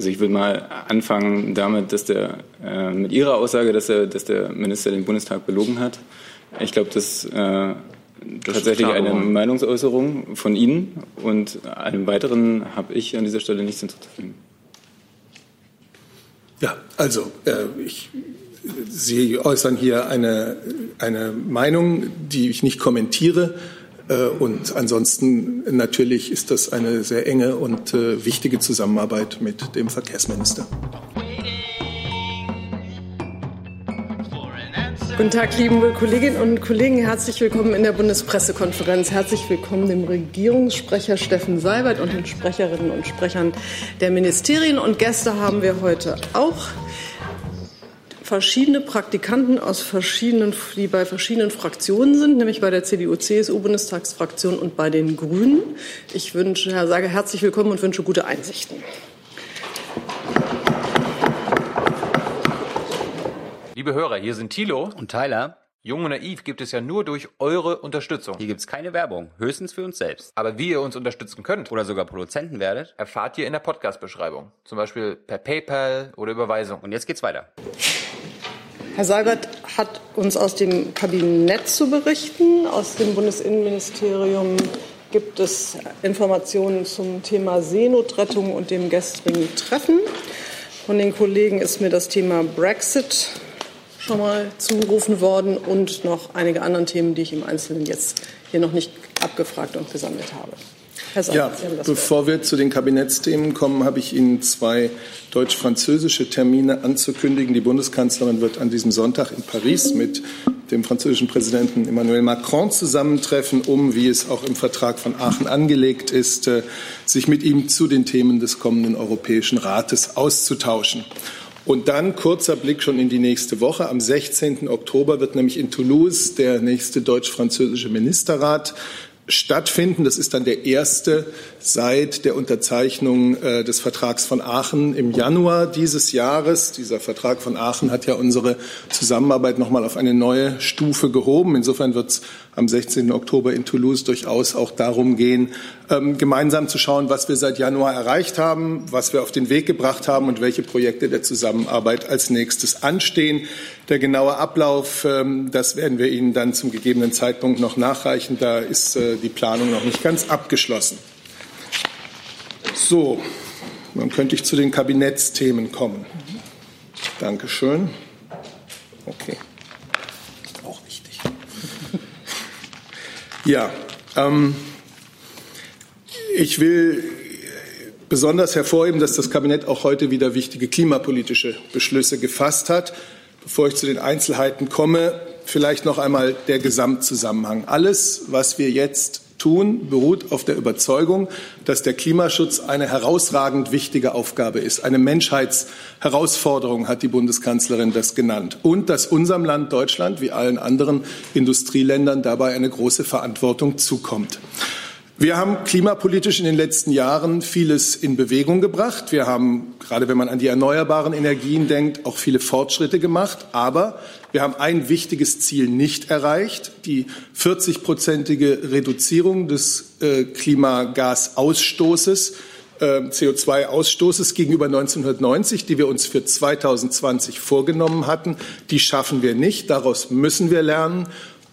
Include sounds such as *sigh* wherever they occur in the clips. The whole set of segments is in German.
Also ich würde mal anfangen damit, dass der äh, mit Ihrer Aussage, dass, er, dass der Minister den Bundestag belogen hat. Ich glaube, das, äh, das tatsächlich eine Meinungsäußerung von Ihnen und einem weiteren habe ich an dieser Stelle nichts hinzuzufügen. Ja, also äh, ich, Sie äußern hier eine, eine Meinung, die ich nicht kommentiere. Äh, und ansonsten natürlich ist das eine sehr enge und äh, wichtige Zusammenarbeit mit dem Verkehrsminister. Guten Tag, liebe Kolleginnen und Kollegen. Herzlich willkommen in der Bundespressekonferenz. Herzlich willkommen dem Regierungssprecher Steffen Seibert und den Sprecherinnen und Sprechern der Ministerien. Und Gäste haben wir heute auch verschiedene Praktikanten aus verschiedenen, die bei verschiedenen Fraktionen sind, nämlich bei der CDU-CSU-Bundestagsfraktion und bei den Grünen. Ich wünsche, Herr Sage, herzlich willkommen und wünsche gute Einsichten. Liebe Hörer, hier sind Thilo und Tyler. Jung und naiv gibt es ja nur durch eure Unterstützung. Hier gibt es keine Werbung, höchstens für uns selbst. Aber wie ihr uns unterstützen könnt oder sogar Produzenten werdet, erfahrt ihr in der Podcast-Beschreibung. Zum Beispiel per PayPal oder Überweisung. Und jetzt geht's weiter. Herr Seibert hat uns aus dem Kabinett zu berichten. Aus dem Bundesinnenministerium gibt es Informationen zum Thema Seenotrettung und dem gestrigen Treffen. Von den Kollegen ist mir das Thema Brexit schon mal zugerufen worden und noch einige andere Themen, die ich im Einzelnen jetzt hier noch nicht abgefragt und gesammelt habe. Ja, bevor wir zu den Kabinettsthemen kommen, habe ich Ihnen zwei deutsch-französische Termine anzukündigen. Die Bundeskanzlerin wird an diesem Sonntag in Paris mit dem französischen Präsidenten Emmanuel Macron zusammentreffen, um, wie es auch im Vertrag von Aachen angelegt ist, äh, sich mit ihm zu den Themen des kommenden Europäischen Rates auszutauschen. Und dann kurzer Blick schon in die nächste Woche. Am 16. Oktober wird nämlich in Toulouse der nächste deutsch-französische Ministerrat stattfinden. Das ist dann der erste seit der Unterzeichnung äh, des Vertrags von Aachen im Januar dieses Jahres. Dieser Vertrag von Aachen hat ja unsere Zusammenarbeit noch mal auf eine neue Stufe gehoben. Insofern wird es am 16. Oktober in Toulouse durchaus auch darum gehen, ähm, gemeinsam zu schauen, was wir seit Januar erreicht haben, was wir auf den Weg gebracht haben und welche Projekte der Zusammenarbeit als nächstes anstehen. Der genaue Ablauf, ähm, das werden wir Ihnen dann zum gegebenen Zeitpunkt noch nachreichen. Da ist äh, die Planung noch nicht ganz abgeschlossen. So, dann könnte ich zu den Kabinettsthemen kommen. Dankeschön. Okay. Auch wichtig. *laughs* Ja, ähm, ich will besonders hervorheben, dass das Kabinett auch heute wieder wichtige klimapolitische Beschlüsse gefasst hat. Bevor ich zu den Einzelheiten komme, vielleicht noch einmal der Gesamtzusammenhang. Alles, was wir jetzt tun, beruht auf der Überzeugung, dass der Klimaschutz eine herausragend wichtige Aufgabe ist. Eine Menschheitsherausforderung hat die Bundeskanzlerin das genannt. Und dass unserem Land Deutschland wie allen anderen Industrieländern dabei eine große Verantwortung zukommt. Wir haben klimapolitisch in den letzten Jahren vieles in Bewegung gebracht. Wir haben, gerade wenn man an die erneuerbaren Energien denkt, auch viele Fortschritte gemacht. Aber wir haben ein wichtiges Ziel nicht erreicht, die 40-prozentige Reduzierung des äh, Klimagasausstoßes, äh, CO2-Ausstoßes gegenüber 1990, die wir uns für 2020 vorgenommen hatten. Die schaffen wir nicht. Daraus müssen wir lernen.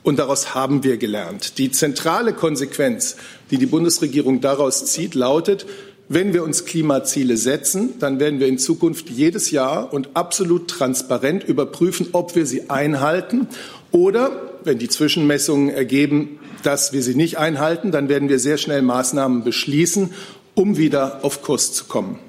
Und daraus haben wir gelernt. Die zentrale Konsequenz, die die Bundesregierung daraus zieht, lautet, wenn wir uns Klimaziele setzen, dann werden wir in Zukunft jedes Jahr und absolut transparent überprüfen, ob wir sie einhalten oder, wenn die Zwischenmessungen ergeben, dass wir sie nicht einhalten, dann werden wir sehr schnell Maßnahmen beschließen, um wieder auf Kurs zu kommen.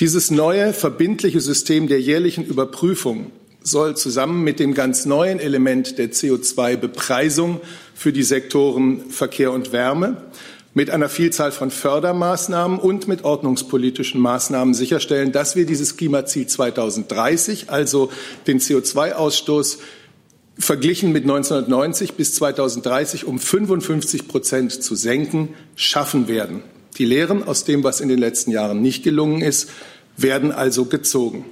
Dieses neue verbindliche System der jährlichen Überprüfung soll zusammen mit dem ganz neuen Element der CO2-Bepreisung für die Sektoren Verkehr und Wärme mit einer Vielzahl von Fördermaßnahmen und mit ordnungspolitischen Maßnahmen sicherstellen, dass wir dieses Klimaziel 2030, also den CO2-Ausstoß verglichen mit 1990 bis 2030 um 55 Prozent zu senken, schaffen werden. Die Lehren aus dem, was in den letzten Jahren nicht gelungen ist, werden also gezogen.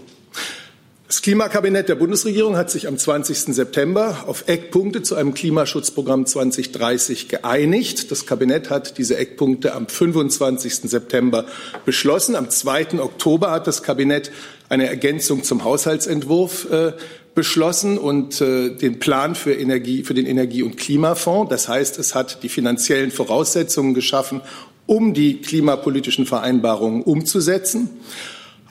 Das Klimakabinett der Bundesregierung hat sich am 20. September auf Eckpunkte zu einem Klimaschutzprogramm 2030 geeinigt. Das Kabinett hat diese Eckpunkte am 25. September beschlossen. Am 2. Oktober hat das Kabinett eine Ergänzung zum Haushaltsentwurf äh, beschlossen und äh, den Plan für, Energie, für den Energie- und Klimafonds. Das heißt, es hat die finanziellen Voraussetzungen geschaffen, um die klimapolitischen Vereinbarungen umzusetzen.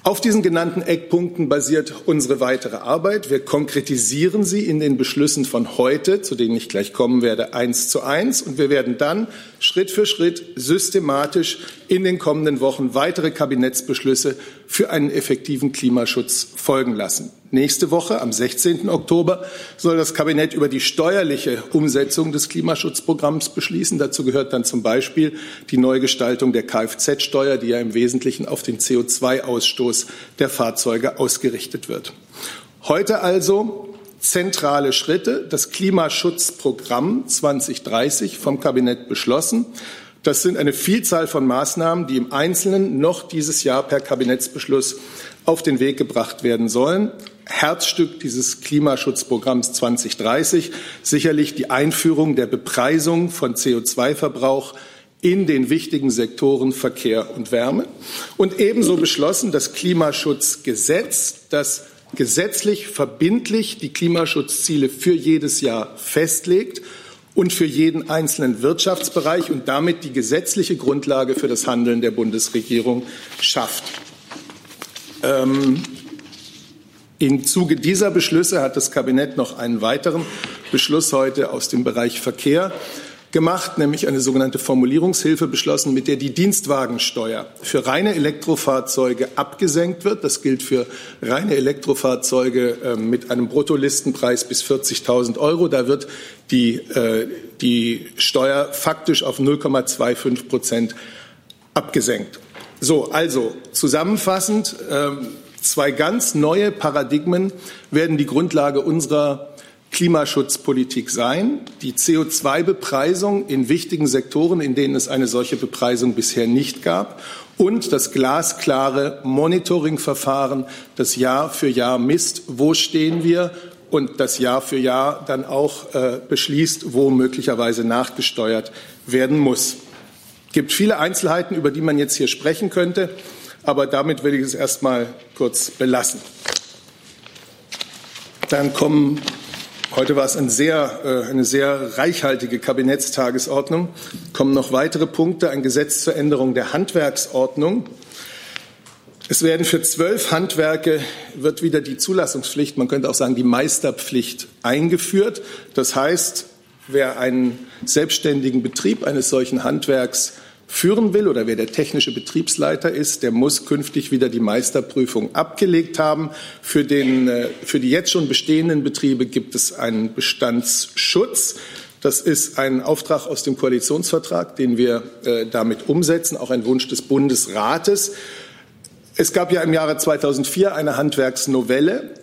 Auf diesen genannten Eckpunkten basiert unsere weitere Arbeit. Wir konkretisieren sie in den Beschlüssen von heute, zu denen ich gleich kommen werde, eins zu eins. Und wir werden dann Schritt für Schritt systematisch in den kommenden Wochen weitere Kabinettsbeschlüsse für einen effektiven Klimaschutz folgen lassen. Nächste Woche, am 16. Oktober, soll das Kabinett über die steuerliche Umsetzung des Klimaschutzprogramms beschließen. Dazu gehört dann zum Beispiel die Neugestaltung der Kfz-Steuer, die ja im Wesentlichen auf den CO2-Ausstoß der Fahrzeuge ausgerichtet wird. Heute also zentrale Schritte, das Klimaschutzprogramm 2030 vom Kabinett beschlossen. Das sind eine Vielzahl von Maßnahmen, die im Einzelnen noch dieses Jahr per Kabinettsbeschluss auf den Weg gebracht werden sollen. Herzstück dieses Klimaschutzprogramms 2030 sicherlich die Einführung der Bepreisung von CO2-Verbrauch in den wichtigen Sektoren Verkehr und Wärme. Und ebenso beschlossen das Klimaschutzgesetz, das gesetzlich verbindlich die Klimaschutzziele für jedes Jahr festlegt und für jeden einzelnen Wirtschaftsbereich und damit die gesetzliche Grundlage für das Handeln der Bundesregierung schafft. Ähm, Im Zuge dieser Beschlüsse hat das Kabinett noch einen weiteren Beschluss heute aus dem Bereich Verkehr gemacht, nämlich eine sogenannte Formulierungshilfe beschlossen, mit der die Dienstwagensteuer für reine Elektrofahrzeuge abgesenkt wird. Das gilt für reine Elektrofahrzeuge äh, mit einem Bruttolistenpreis bis 40.000 Euro. Da wird die, äh, die Steuer faktisch auf 0,25 Prozent abgesenkt. So, also zusammenfassend, äh, zwei ganz neue Paradigmen werden die Grundlage unserer Klimaschutzpolitik sein. Die CO2-Bepreisung in wichtigen Sektoren, in denen es eine solche Bepreisung bisher nicht gab. Und das glasklare Monitoringverfahren, das Jahr für Jahr misst, wo stehen wir und das Jahr für Jahr dann auch äh, beschließt, wo möglicherweise nachgesteuert werden muss. Es gibt viele Einzelheiten, über die man jetzt hier sprechen könnte, aber damit will ich es erst mal kurz belassen. Dann kommen Heute war es ein sehr, äh, eine sehr reichhaltige Kabinettstagesordnung. Kommen noch weitere Punkte. Ein Gesetz zur Änderung der Handwerksordnung. Es werden für zwölf Handwerke wird wieder die Zulassungspflicht, man könnte auch sagen die Meisterpflicht eingeführt. Das heißt, wer einen selbstständigen Betrieb eines solchen Handwerks führen will oder wer der technische Betriebsleiter ist, der muss künftig wieder die Meisterprüfung abgelegt haben. Für, den, äh, für die jetzt schon bestehenden Betriebe gibt es einen Bestandsschutz. Das ist ein Auftrag aus dem Koalitionsvertrag, den wir äh, damit umsetzen, auch ein Wunsch des Bundesrates. Es gab ja im Jahre 2004 eine Handwerksnovelle.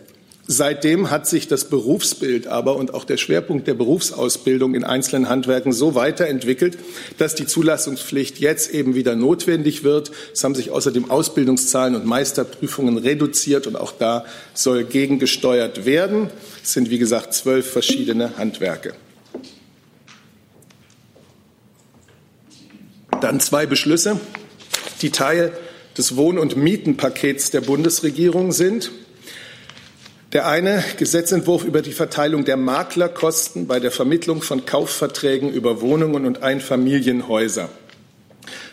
Seitdem hat sich das Berufsbild aber und auch der Schwerpunkt der Berufsausbildung in einzelnen Handwerken so weiterentwickelt, dass die Zulassungspflicht jetzt eben wieder notwendig wird. Es haben sich außerdem Ausbildungszahlen und Meisterprüfungen reduziert und auch da soll gegengesteuert werden. Es sind, wie gesagt, zwölf verschiedene Handwerke. Dann zwei Beschlüsse, die Teil des Wohn- und Mietenpakets der Bundesregierung sind. Der eine Gesetzentwurf über die Verteilung der Maklerkosten bei der Vermittlung von Kaufverträgen über Wohnungen und Einfamilienhäuser.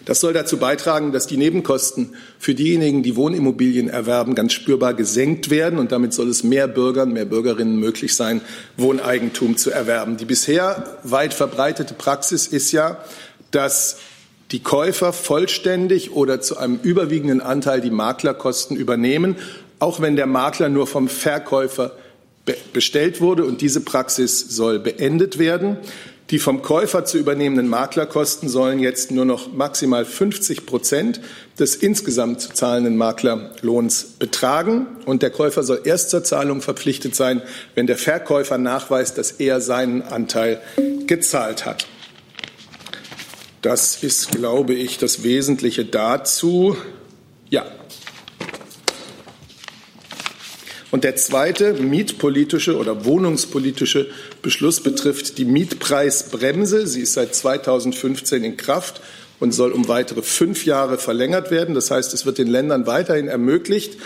Das soll dazu beitragen, dass die Nebenkosten für diejenigen, die Wohnimmobilien erwerben, ganz spürbar gesenkt werden. Und damit soll es mehr Bürgern, mehr Bürgerinnen möglich sein, Wohneigentum zu erwerben. Die bisher weit verbreitete Praxis ist ja, dass die Käufer vollständig oder zu einem überwiegenden Anteil die Maklerkosten übernehmen auch wenn der Makler nur vom Verkäufer bestellt wurde. Und diese Praxis soll beendet werden. Die vom Käufer zu übernehmenden Maklerkosten sollen jetzt nur noch maximal 50 Prozent des insgesamt zu zahlenden Maklerlohns betragen. Und der Käufer soll erst zur Zahlung verpflichtet sein, wenn der Verkäufer nachweist, dass er seinen Anteil gezahlt hat. Das ist, glaube ich, das Wesentliche dazu. Ja, Und der zweite mietpolitische oder wohnungspolitische Beschluss betrifft die Mietpreisbremse. Sie ist seit 2015 in Kraft und soll um weitere fünf Jahre verlängert werden. Das heißt, es wird den Ländern weiterhin ermöglicht,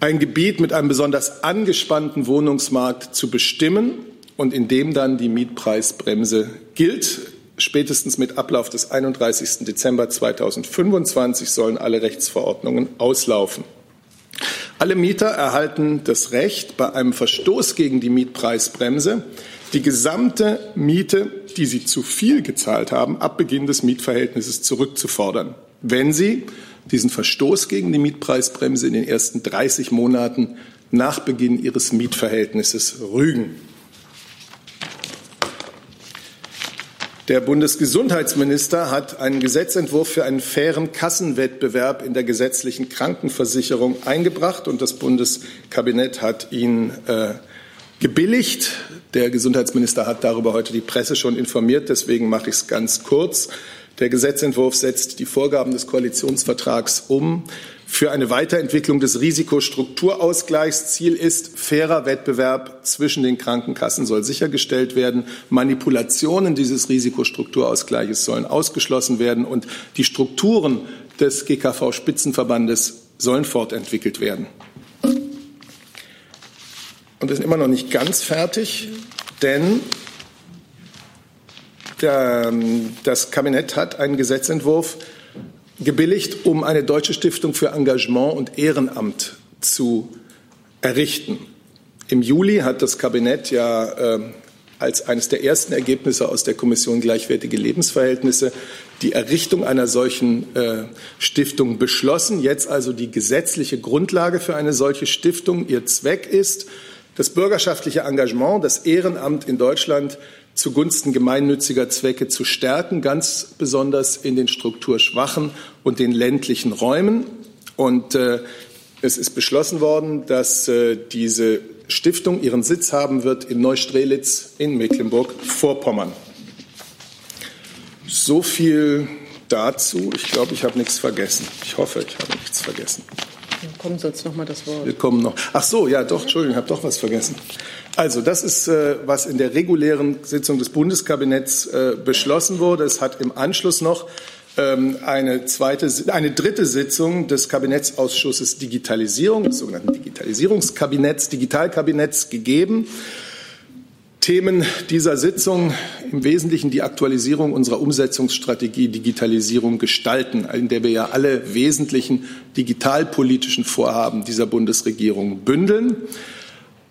ein Gebiet mit einem besonders angespannten Wohnungsmarkt zu bestimmen und in dem dann die Mietpreisbremse gilt. Spätestens mit Ablauf des 31. Dezember 2025 sollen alle Rechtsverordnungen auslaufen. Alle Mieter erhalten das Recht, bei einem Verstoß gegen die Mietpreisbremse die gesamte Miete, die sie zu viel gezahlt haben, ab Beginn des Mietverhältnisses zurückzufordern, wenn sie diesen Verstoß gegen die Mietpreisbremse in den ersten 30 Monaten nach Beginn ihres Mietverhältnisses rügen. Der Bundesgesundheitsminister hat einen Gesetzentwurf für einen fairen Kassenwettbewerb in der gesetzlichen Krankenversicherung eingebracht und das Bundeskabinett hat ihn äh, gebilligt. Der Gesundheitsminister hat darüber heute die Presse schon informiert, deswegen mache ich es ganz kurz. Der Gesetzentwurf setzt die Vorgaben des Koalitionsvertrags um für eine Weiterentwicklung des Risikostrukturausgleichs. Ziel ist, fairer Wettbewerb zwischen den Krankenkassen soll sichergestellt werden. Manipulationen dieses Risikostrukturausgleiches sollen ausgeschlossen werden und die Strukturen des GKV-Spitzenverbandes sollen fortentwickelt werden. Und wir sind immer noch nicht ganz fertig, denn der, das Kabinett hat einen Gesetzentwurf gebilligt, um eine deutsche Stiftung für Engagement und Ehrenamt zu errichten. Im Juli hat das Kabinett ja äh, als eines der ersten Ergebnisse aus der Kommission Gleichwertige Lebensverhältnisse die Errichtung einer solchen äh, Stiftung beschlossen. Jetzt also die gesetzliche Grundlage für eine solche Stiftung. Ihr Zweck ist, das bürgerschaftliche Engagement, das Ehrenamt in Deutschland zugunsten gemeinnütziger Zwecke zu stärken, ganz besonders in den strukturschwachen und den ländlichen Räumen. Und äh, es ist beschlossen worden, dass äh, diese Stiftung ihren Sitz haben wird in Neustrelitz in Mecklenburg-Vorpommern. So viel dazu. Ich glaube, ich habe nichts vergessen. Ich hoffe, ich habe nichts vergessen. Wir kommen sonst noch mal das Wort. Wir kommen noch. Ach so, ja, doch, Entschuldigung, ich habe doch was vergessen. Also, das ist, äh, was in der regulären Sitzung des Bundeskabinetts äh, beschlossen wurde. Es hat im Anschluss noch ähm, eine zweite, eine dritte Sitzung des Kabinettsausschusses Digitalisierung, des sogenannten Digitalisierungskabinetts, Digitalkabinetts gegeben. Themen dieser Sitzung im Wesentlichen die Aktualisierung unserer Umsetzungsstrategie Digitalisierung gestalten, in der wir ja alle wesentlichen digitalpolitischen Vorhaben dieser Bundesregierung bündeln.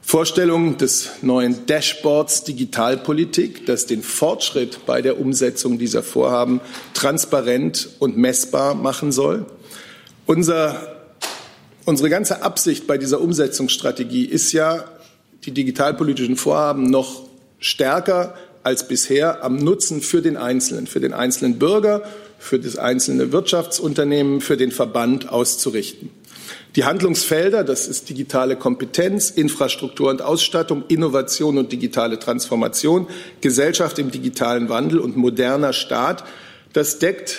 Vorstellung des neuen Dashboards Digitalpolitik, das den Fortschritt bei der Umsetzung dieser Vorhaben transparent und messbar machen soll. Unser, unsere ganze Absicht bei dieser Umsetzungsstrategie ist ja, die digitalpolitischen Vorhaben noch stärker als bisher am Nutzen für den Einzelnen, für den einzelnen Bürger, für das einzelne Wirtschaftsunternehmen, für den Verband auszurichten. Die Handlungsfelder, das ist digitale Kompetenz, Infrastruktur und Ausstattung, Innovation und digitale Transformation, Gesellschaft im digitalen Wandel und moderner Staat, das deckt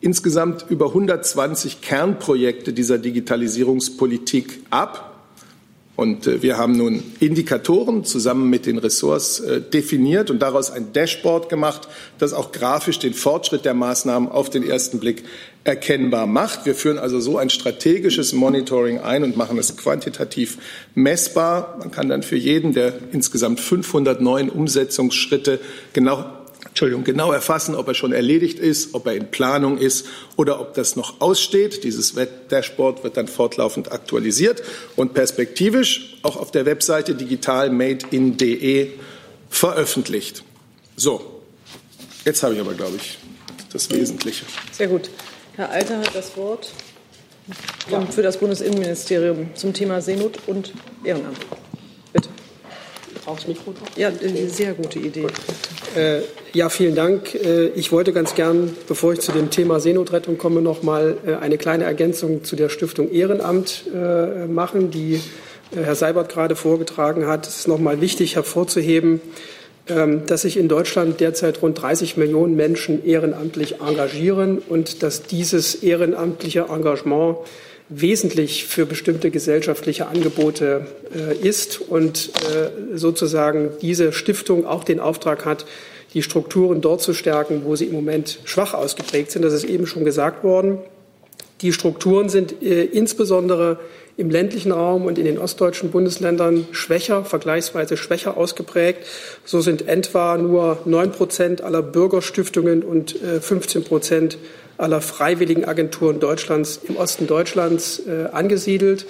insgesamt über 120 Kernprojekte dieser Digitalisierungspolitik ab. Und äh, wir haben nun Indikatoren zusammen mit den Ressorts äh, definiert und daraus ein Dashboard gemacht, das auch grafisch den Fortschritt der Maßnahmen auf den ersten Blick erkennbar macht. Wir führen also so ein strategisches Monitoring ein und machen es quantitativ messbar. Man kann dann für jeden der insgesamt 509 Umsetzungsschritte genau Entschuldigung, genau erfassen, ob er schon erledigt ist, ob er in Planung ist oder ob das noch aussteht. Dieses Dashboard wird dann fortlaufend aktualisiert und perspektivisch auch auf der Webseite digitalmadein.de veröffentlicht. So, jetzt habe ich aber, glaube ich, das Wesentliche. Sehr gut. Herr Alter hat das Wort ja. für das Bundesinnenministerium zum Thema Seenot und Ehrenamt. Brauchst Mikro? Ja, sehr gute Idee. Äh, ja, vielen Dank. Äh, ich wollte ganz gern, bevor ich zu dem Thema Seenotrettung komme, noch mal äh, eine kleine Ergänzung zu der Stiftung Ehrenamt äh, machen, die Herr Seibert gerade vorgetragen hat. Es ist noch mal wichtig hervorzuheben, ähm, dass sich in Deutschland derzeit rund 30 Millionen Menschen ehrenamtlich engagieren und dass dieses ehrenamtliche Engagement wesentlich für bestimmte gesellschaftliche Angebote äh, ist und äh, sozusagen diese Stiftung auch den Auftrag hat, die Strukturen dort zu stärken, wo sie im Moment schwach ausgeprägt sind. Das ist eben schon gesagt worden. Die Strukturen sind äh, insbesondere im ländlichen Raum und in den ostdeutschen Bundesländern schwächer, vergleichsweise schwächer ausgeprägt. So sind etwa nur neun Prozent aller Bürgerstiftungen und äh, 15 Prozent aller freiwilligen Agenturen Deutschlands im Osten Deutschlands äh, angesiedelt.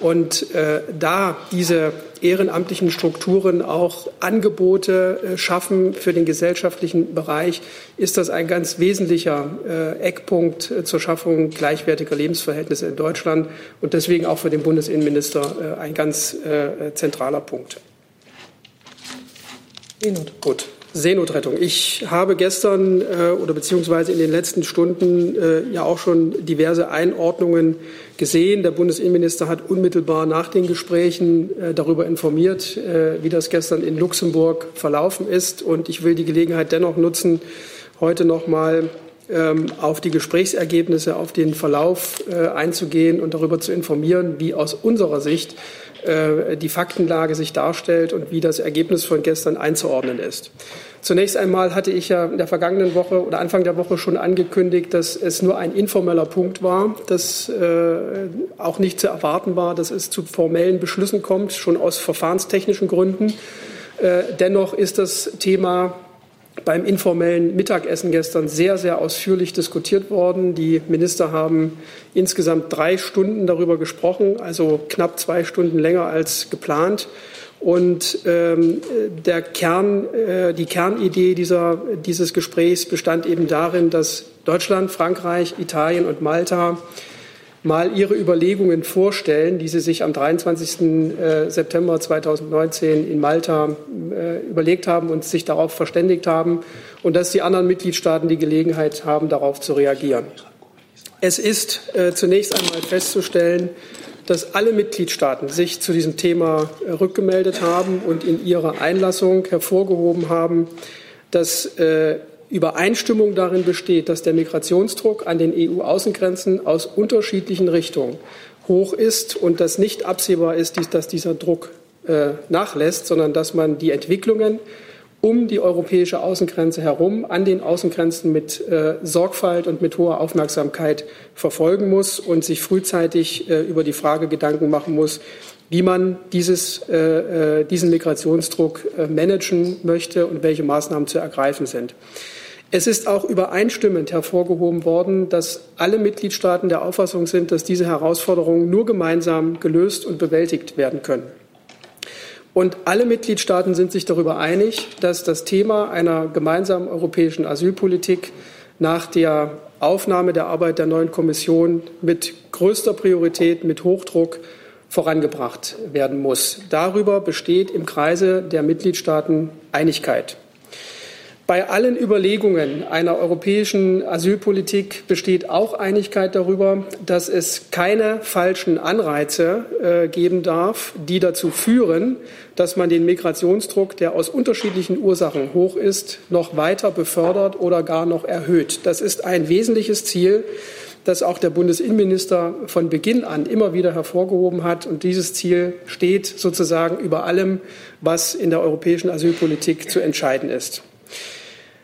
Und äh, da diese ehrenamtlichen Strukturen auch Angebote äh, schaffen für den gesellschaftlichen Bereich, ist das ein ganz wesentlicher äh, Eckpunkt äh, zur Schaffung gleichwertiger Lebensverhältnisse in Deutschland und deswegen auch für den Bundesinnenminister äh, ein ganz äh, zentraler Punkt. Gut. Seenotrettung. Ich habe gestern äh, oder beziehungsweise in den letzten Stunden äh, ja auch schon diverse Einordnungen gesehen. Der Bundesinnenminister hat unmittelbar nach den Gesprächen äh, darüber informiert, äh, wie das gestern in Luxemburg verlaufen ist. Und ich will die Gelegenheit dennoch nutzen, heute noch mal ähm, auf die Gesprächsergebnisse, auf den Verlauf äh, einzugehen und darüber zu informieren, wie aus unserer Sicht die Faktenlage sich darstellt und wie das Ergebnis von gestern einzuordnen ist. Zunächst einmal hatte ich ja in der vergangenen Woche oder Anfang der Woche schon angekündigt, dass es nur ein informeller Punkt war, dass äh, auch nicht zu erwarten war, dass es zu formellen Beschlüssen kommt, schon aus verfahrenstechnischen Gründen. Äh, dennoch ist das Thema beim informellen Mittagessen gestern sehr, sehr ausführlich diskutiert worden. Die Minister haben insgesamt drei Stunden darüber gesprochen, also knapp zwei Stunden länger als geplant. Und ähm, der Kern, äh, die Kernidee dieser, dieses Gesprächs bestand eben darin, dass Deutschland, Frankreich, Italien und Malta mal ihre Überlegungen vorstellen, die sie sich am 23. Äh, September 2019 in Malta äh, überlegt haben und sich darauf verständigt haben und dass die anderen Mitgliedstaaten die Gelegenheit haben, darauf zu reagieren. Es ist äh, zunächst einmal festzustellen, dass alle Mitgliedstaaten sich zu diesem Thema rückgemeldet haben und in ihrer Einlassung hervorgehoben haben, dass Übereinstimmung darin besteht, dass der Migrationsdruck an den EU-Außengrenzen aus unterschiedlichen Richtungen hoch ist und dass nicht absehbar ist, dass dieser Druck äh, nachlässt, sondern dass man die Entwicklungen um die europäische Außengrenze herum an den Außengrenzen mit äh, Sorgfalt und mit hoher Aufmerksamkeit verfolgen muss und sich frühzeitig äh, über die Frage Gedanken machen muss, wie man dieses, diesen Migrationsdruck managen möchte und welche Maßnahmen zu ergreifen sind. Es ist auch übereinstimmend hervorgehoben worden, dass alle Mitgliedstaaten der Auffassung sind, dass diese Herausforderungen nur gemeinsam gelöst und bewältigt werden können. Und alle Mitgliedstaaten sind sich darüber einig, dass das Thema einer gemeinsamen europäischen Asylpolitik nach der Aufnahme der Arbeit der neuen Kommission mit größter Priorität, mit Hochdruck vorangebracht werden muss. Darüber besteht im Kreise der Mitgliedstaaten Einigkeit. Bei allen Überlegungen einer europäischen Asylpolitik besteht auch Einigkeit darüber, dass es keine falschen Anreize äh, geben darf, die dazu führen, dass man den Migrationsdruck, der aus unterschiedlichen Ursachen hoch ist, noch weiter befördert oder gar noch erhöht. Das ist ein wesentliches Ziel, das auch der Bundesinnenminister von Beginn an immer wieder hervorgehoben hat. Und dieses Ziel steht sozusagen über allem, was in der europäischen Asylpolitik zu entscheiden ist.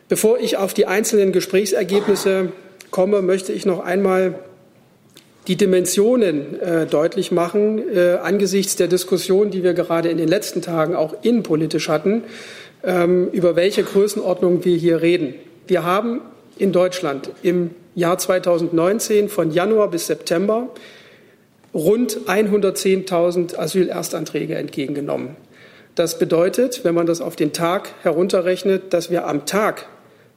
Bevor ich auf die einzelnen Gesprächsergebnisse komme, möchte ich noch einmal die Dimensionen äh, deutlich machen äh, angesichts der Diskussion, die wir gerade in den letzten Tagen auch innenpolitisch hatten, ähm, über welche Größenordnung wir hier reden. Wir haben in Deutschland im Jahr 2019 von Januar bis September rund 110.000 Asylerstanträge entgegengenommen. Das bedeutet, wenn man das auf den Tag herunterrechnet, dass wir am Tag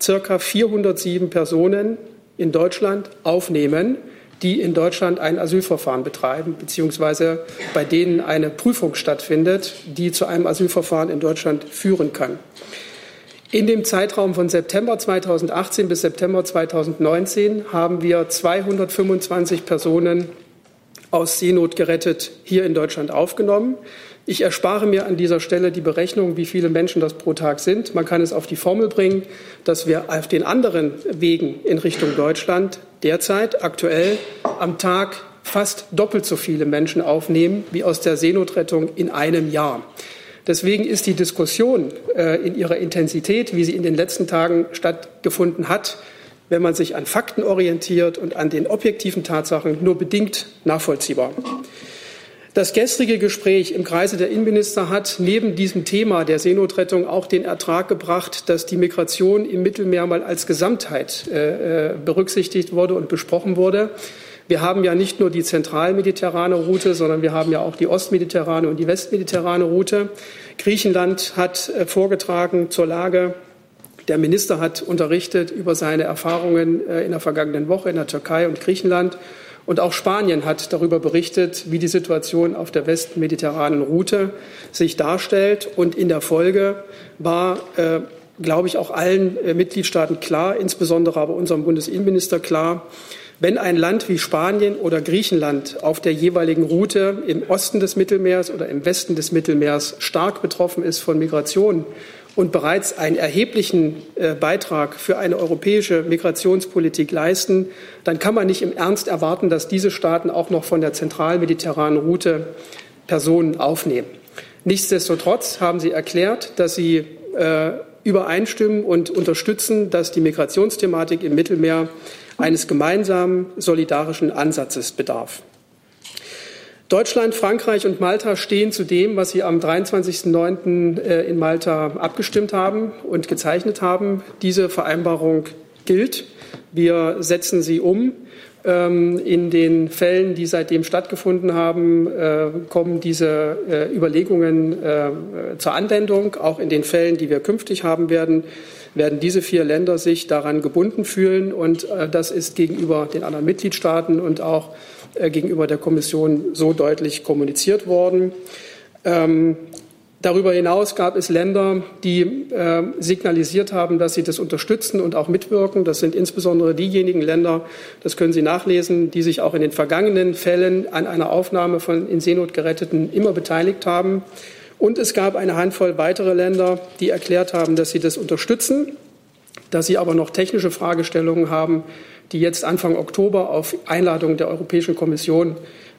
circa 407 Personen in Deutschland aufnehmen, die in Deutschland ein Asylverfahren betreiben, beziehungsweise bei denen eine Prüfung stattfindet, die zu einem Asylverfahren in Deutschland führen kann. In dem Zeitraum von September 2018 bis September 2019 haben wir 225 Personen aus Seenot gerettet hier in Deutschland aufgenommen. Ich erspare mir an dieser Stelle die Berechnung, wie viele Menschen das pro Tag sind. Man kann es auf die Formel bringen, dass wir auf den anderen Wegen in Richtung Deutschland derzeit aktuell am Tag fast doppelt so viele Menschen aufnehmen wie aus der Seenotrettung in einem Jahr. Deswegen ist die Diskussion äh, in ihrer Intensität, wie sie in den letzten Tagen stattgefunden hat, wenn man sich an Fakten orientiert und an den objektiven Tatsachen, nur bedingt nachvollziehbar. Das gestrige Gespräch im Kreise der Innenminister hat neben diesem Thema der Seenotrettung auch den Ertrag gebracht, dass die Migration im Mittelmeer mal als Gesamtheit äh, äh berücksichtigt wurde und besprochen wurde. Wir haben ja nicht nur die zentralmediterrane Route, sondern wir haben ja auch die ostmediterrane und die westmediterrane Route. Griechenland hat äh, vorgetragen zur Lage. Der Minister hat unterrichtet über seine Erfahrungen äh, in der vergangenen Woche in der Türkei und Griechenland. Und auch Spanien hat darüber berichtet, wie die Situation auf der westmediterranen Route sich darstellt. Und in der Folge war, äh, glaube ich, auch allen äh, Mitgliedstaaten klar, insbesondere aber unserem Bundesinnenminister klar, wenn ein Land wie Spanien oder Griechenland auf der jeweiligen Route im Osten des Mittelmeers oder im Westen des Mittelmeers stark betroffen ist von Migration und bereits einen erheblichen äh, Beitrag für eine europäische Migrationspolitik leisten, dann kann man nicht im Ernst erwarten, dass diese Staaten auch noch von der zentralmediterranen Route Personen aufnehmen. Nichtsdestotrotz haben sie erklärt, dass sie äh, übereinstimmen und unterstützen, dass die Migrationsthematik im Mittelmeer eines gemeinsamen solidarischen Ansatzes bedarf. Deutschland, Frankreich und Malta stehen zu dem, was sie am 23.09. Äh, in Malta abgestimmt haben und gezeichnet haben. Diese Vereinbarung gilt. Wir setzen sie um. Ähm, in den Fällen, die seitdem stattgefunden haben, äh, kommen diese äh, Überlegungen zur Anwendung. Auch in den Fällen, die wir künftig haben werden, werden diese vier Länder sich daran gebunden fühlen. Und das ist gegenüber den anderen Mitgliedstaaten und auch gegenüber der Kommission so deutlich kommuniziert worden. Ähm, Darüber hinaus gab es Länder, die äh, signalisiert haben, dass sie das unterstützen und auch mitwirken. Das sind insbesondere diejenigen Länder, das können Sie nachlesen, die sich auch in den vergangenen Fällen an einer Aufnahme von in Seenot geretteten immer beteiligt haben. Und es gab eine Handvoll weitere Länder, die erklärt haben, dass sie das unterstützen, dass sie aber noch technische Fragestellungen haben, die jetzt Anfang Oktober auf Einladung der Europäischen Kommission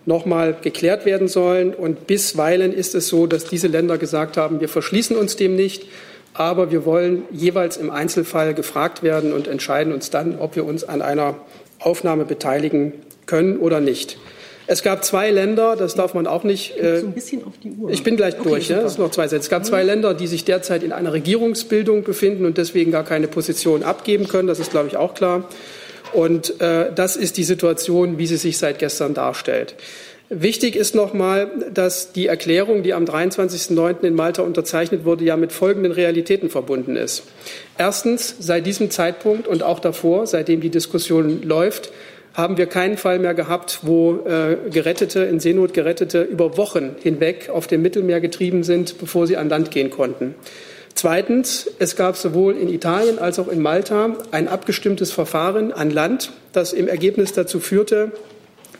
noch mal geklärt werden sollen. Und bisweilen ist es so, dass diese Länder gesagt haben, wir verschließen uns dem nicht, aber wir wollen jeweils im Einzelfall gefragt werden und entscheiden uns dann, ob wir uns an einer Aufnahme beteiligen können oder nicht. Es gab zwei Länder, das darf man auch nicht. Äh, so ein bisschen auf die Uhr. Ich bin gleich okay, durch. Ja, das sind noch zwei Sätze. Es gab zwei Länder, die sich derzeit in einer Regierungsbildung befinden und deswegen gar keine Position abgeben können. Das ist, glaube ich, auch klar. Und äh, das ist die Situation, wie sie sich seit gestern darstellt. Wichtig ist nochmal, dass die Erklärung, die am 23.09. in Malta unterzeichnet wurde, ja mit folgenden Realitäten verbunden ist. Erstens, seit diesem Zeitpunkt und auch davor, seitdem die Diskussion läuft, haben wir keinen Fall mehr gehabt, wo äh, Gerettete, in Seenot Gerettete über Wochen hinweg auf dem Mittelmeer getrieben sind, bevor sie an Land gehen konnten. Zweitens, es gab sowohl in Italien als auch in Malta ein abgestimmtes Verfahren an Land, das im Ergebnis dazu führte,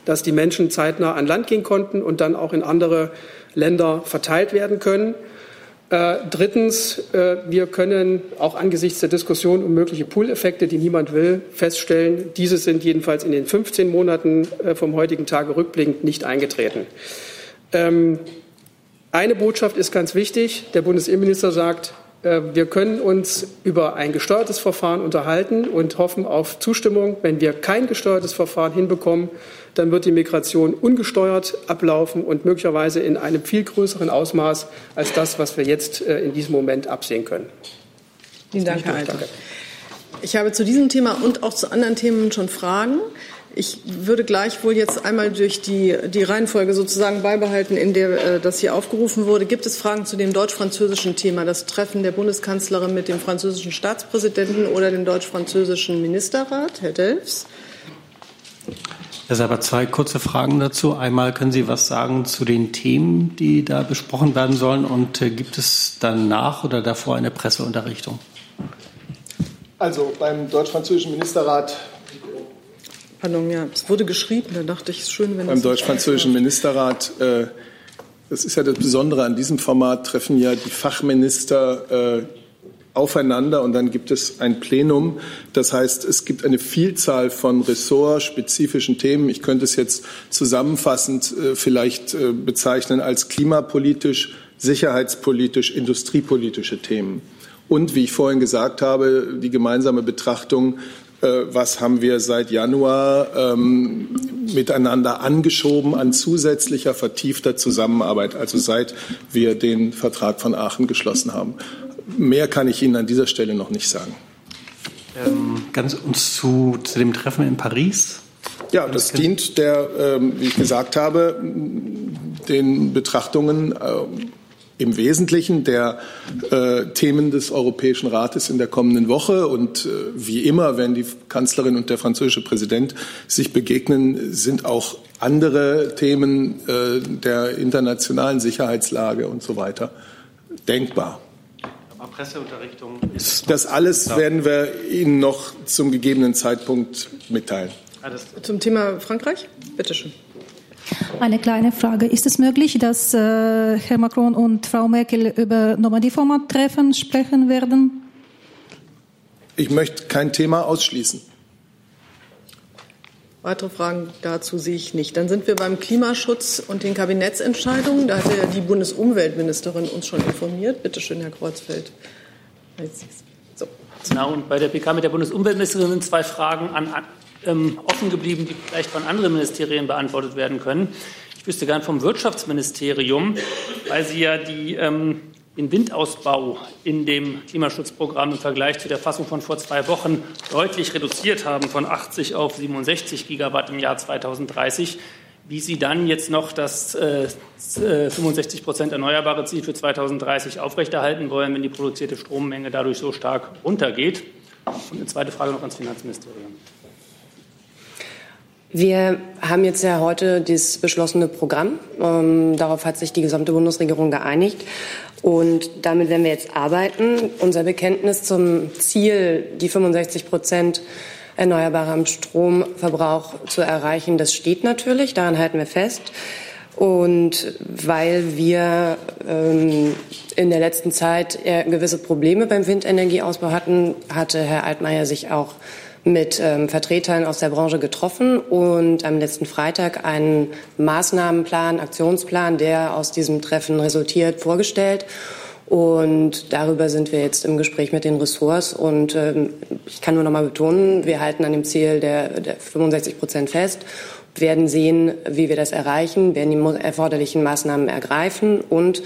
dass die Menschen zeitnah an Land gehen konnten und dann auch in andere Länder verteilt werden können. Äh, drittens, äh, wir können auch angesichts der Diskussion um mögliche Pooleffekte, die niemand will, feststellen, diese sind jedenfalls in den 15 Monaten äh, vom heutigen Tage rückblickend nicht eingetreten. Ähm, eine Botschaft ist ganz wichtig. Der Bundesinnenminister sagt, äh, wir können uns über ein gesteuertes Verfahren unterhalten und hoffen auf Zustimmung. Wenn wir kein gesteuertes Verfahren hinbekommen, dann wird die Migration ungesteuert ablaufen und möglicherweise in einem viel größeren Ausmaß als das, was wir jetzt äh, in diesem Moment absehen können. Vielen Dank, Herr Alter. Ich habe zu diesem Thema und auch zu anderen Themen schon Fragen. Ich würde gleichwohl jetzt einmal durch die, die Reihenfolge sozusagen beibehalten, in der äh, das hier aufgerufen wurde. Gibt es Fragen zu dem deutsch-französischen Thema, das Treffen der Bundeskanzlerin mit dem französischen Staatspräsidenten oder dem deutsch-französischen Ministerrat? Herr Delfs. Herr Seibert, zwei kurze Fragen dazu. Einmal können Sie was sagen zu den Themen, die da besprochen werden sollen? Und äh, gibt es danach oder davor eine Presseunterrichtung? Also beim deutsch-französischen Ministerrat Pardon, ja, es wurde geschrieben, da dachte ich, es ist schön, wenn Beim deutsch-französischen Ministerrat, äh, das ist ja das Besondere an diesem Format, treffen ja die Fachminister äh, aufeinander und dann gibt es ein Plenum. Das heißt, es gibt eine Vielzahl von ressortspezifischen Themen. Ich könnte es jetzt zusammenfassend äh, vielleicht äh, bezeichnen als klimapolitisch, sicherheitspolitisch, industriepolitische Themen. Und wie ich vorhin gesagt habe, die gemeinsame Betrachtung, was haben wir seit Januar ähm, miteinander angeschoben an zusätzlicher, vertiefter Zusammenarbeit, also seit wir den Vertrag von Aachen geschlossen haben. Mehr kann ich Ihnen an dieser Stelle noch nicht sagen. Ähm, ganz uns zu, zu dem Treffen in Paris. Ja, das dient der, ähm, wie ich gesagt habe, den Betrachtungen äh, im Wesentlichen der äh, Themen des Europäischen Rates in der kommenden Woche. Und äh, wie immer, wenn die Kanzlerin und der französische Präsident sich begegnen, sind auch andere Themen äh, der internationalen Sicherheitslage und so weiter denkbar. Presseunterrichtung ist. Das alles werden wir Ihnen noch zum gegebenen Zeitpunkt mitteilen. Zum Thema Frankreich? Bitte schön. Eine kleine Frage. Ist es möglich, dass äh, Herr Macron und Frau Merkel über Normandie-Format-Treffen sprechen werden? Ich möchte kein Thema ausschließen. Weitere Fragen dazu sehe ich nicht. Dann sind wir beim Klimaschutz und den Kabinettsentscheidungen. Da hatte ja die Bundesumweltministerin uns schon informiert. Bitte schön, Herr Kreuzfeld. So. Genau, und bei der PK mit der Bundesumweltministerin sind zwei Fragen an, ähm, offen geblieben, die vielleicht von anderen Ministerien beantwortet werden können. Ich wüsste gern vom Wirtschaftsministerium, weil Sie ja die ähm, den Windausbau in dem Klimaschutzprogramm im Vergleich zu der Fassung von vor zwei Wochen deutlich reduziert haben, von 80 auf 67 Gigawatt im Jahr 2030. Wie Sie dann jetzt noch das äh, 65 Prozent erneuerbare Ziel für 2030 aufrechterhalten wollen, wenn die produzierte Strommenge dadurch so stark runtergeht? Und eine zweite Frage noch ans Finanzministerium. Wir haben jetzt ja heute das beschlossene Programm. Ähm, darauf hat sich die gesamte Bundesregierung geeinigt. Und damit werden wir jetzt arbeiten. Unser Bekenntnis zum Ziel, die 65 Prozent erneuerbarem Stromverbrauch zu erreichen, das steht natürlich. Daran halten wir fest. Und weil wir ähm, in der letzten Zeit gewisse Probleme beim Windenergieausbau hatten, hatte Herr Altmaier sich auch mit ähm, Vertretern aus der Branche getroffen und am letzten Freitag einen Maßnahmenplan, Aktionsplan, der aus diesem Treffen resultiert, vorgestellt. Und darüber sind wir jetzt im Gespräch mit den Ressorts. Und ähm, ich kann nur noch mal betonen, wir halten an dem Ziel der, der 65 Prozent fest, werden sehen, wie wir das erreichen, werden die erforderlichen Maßnahmen ergreifen und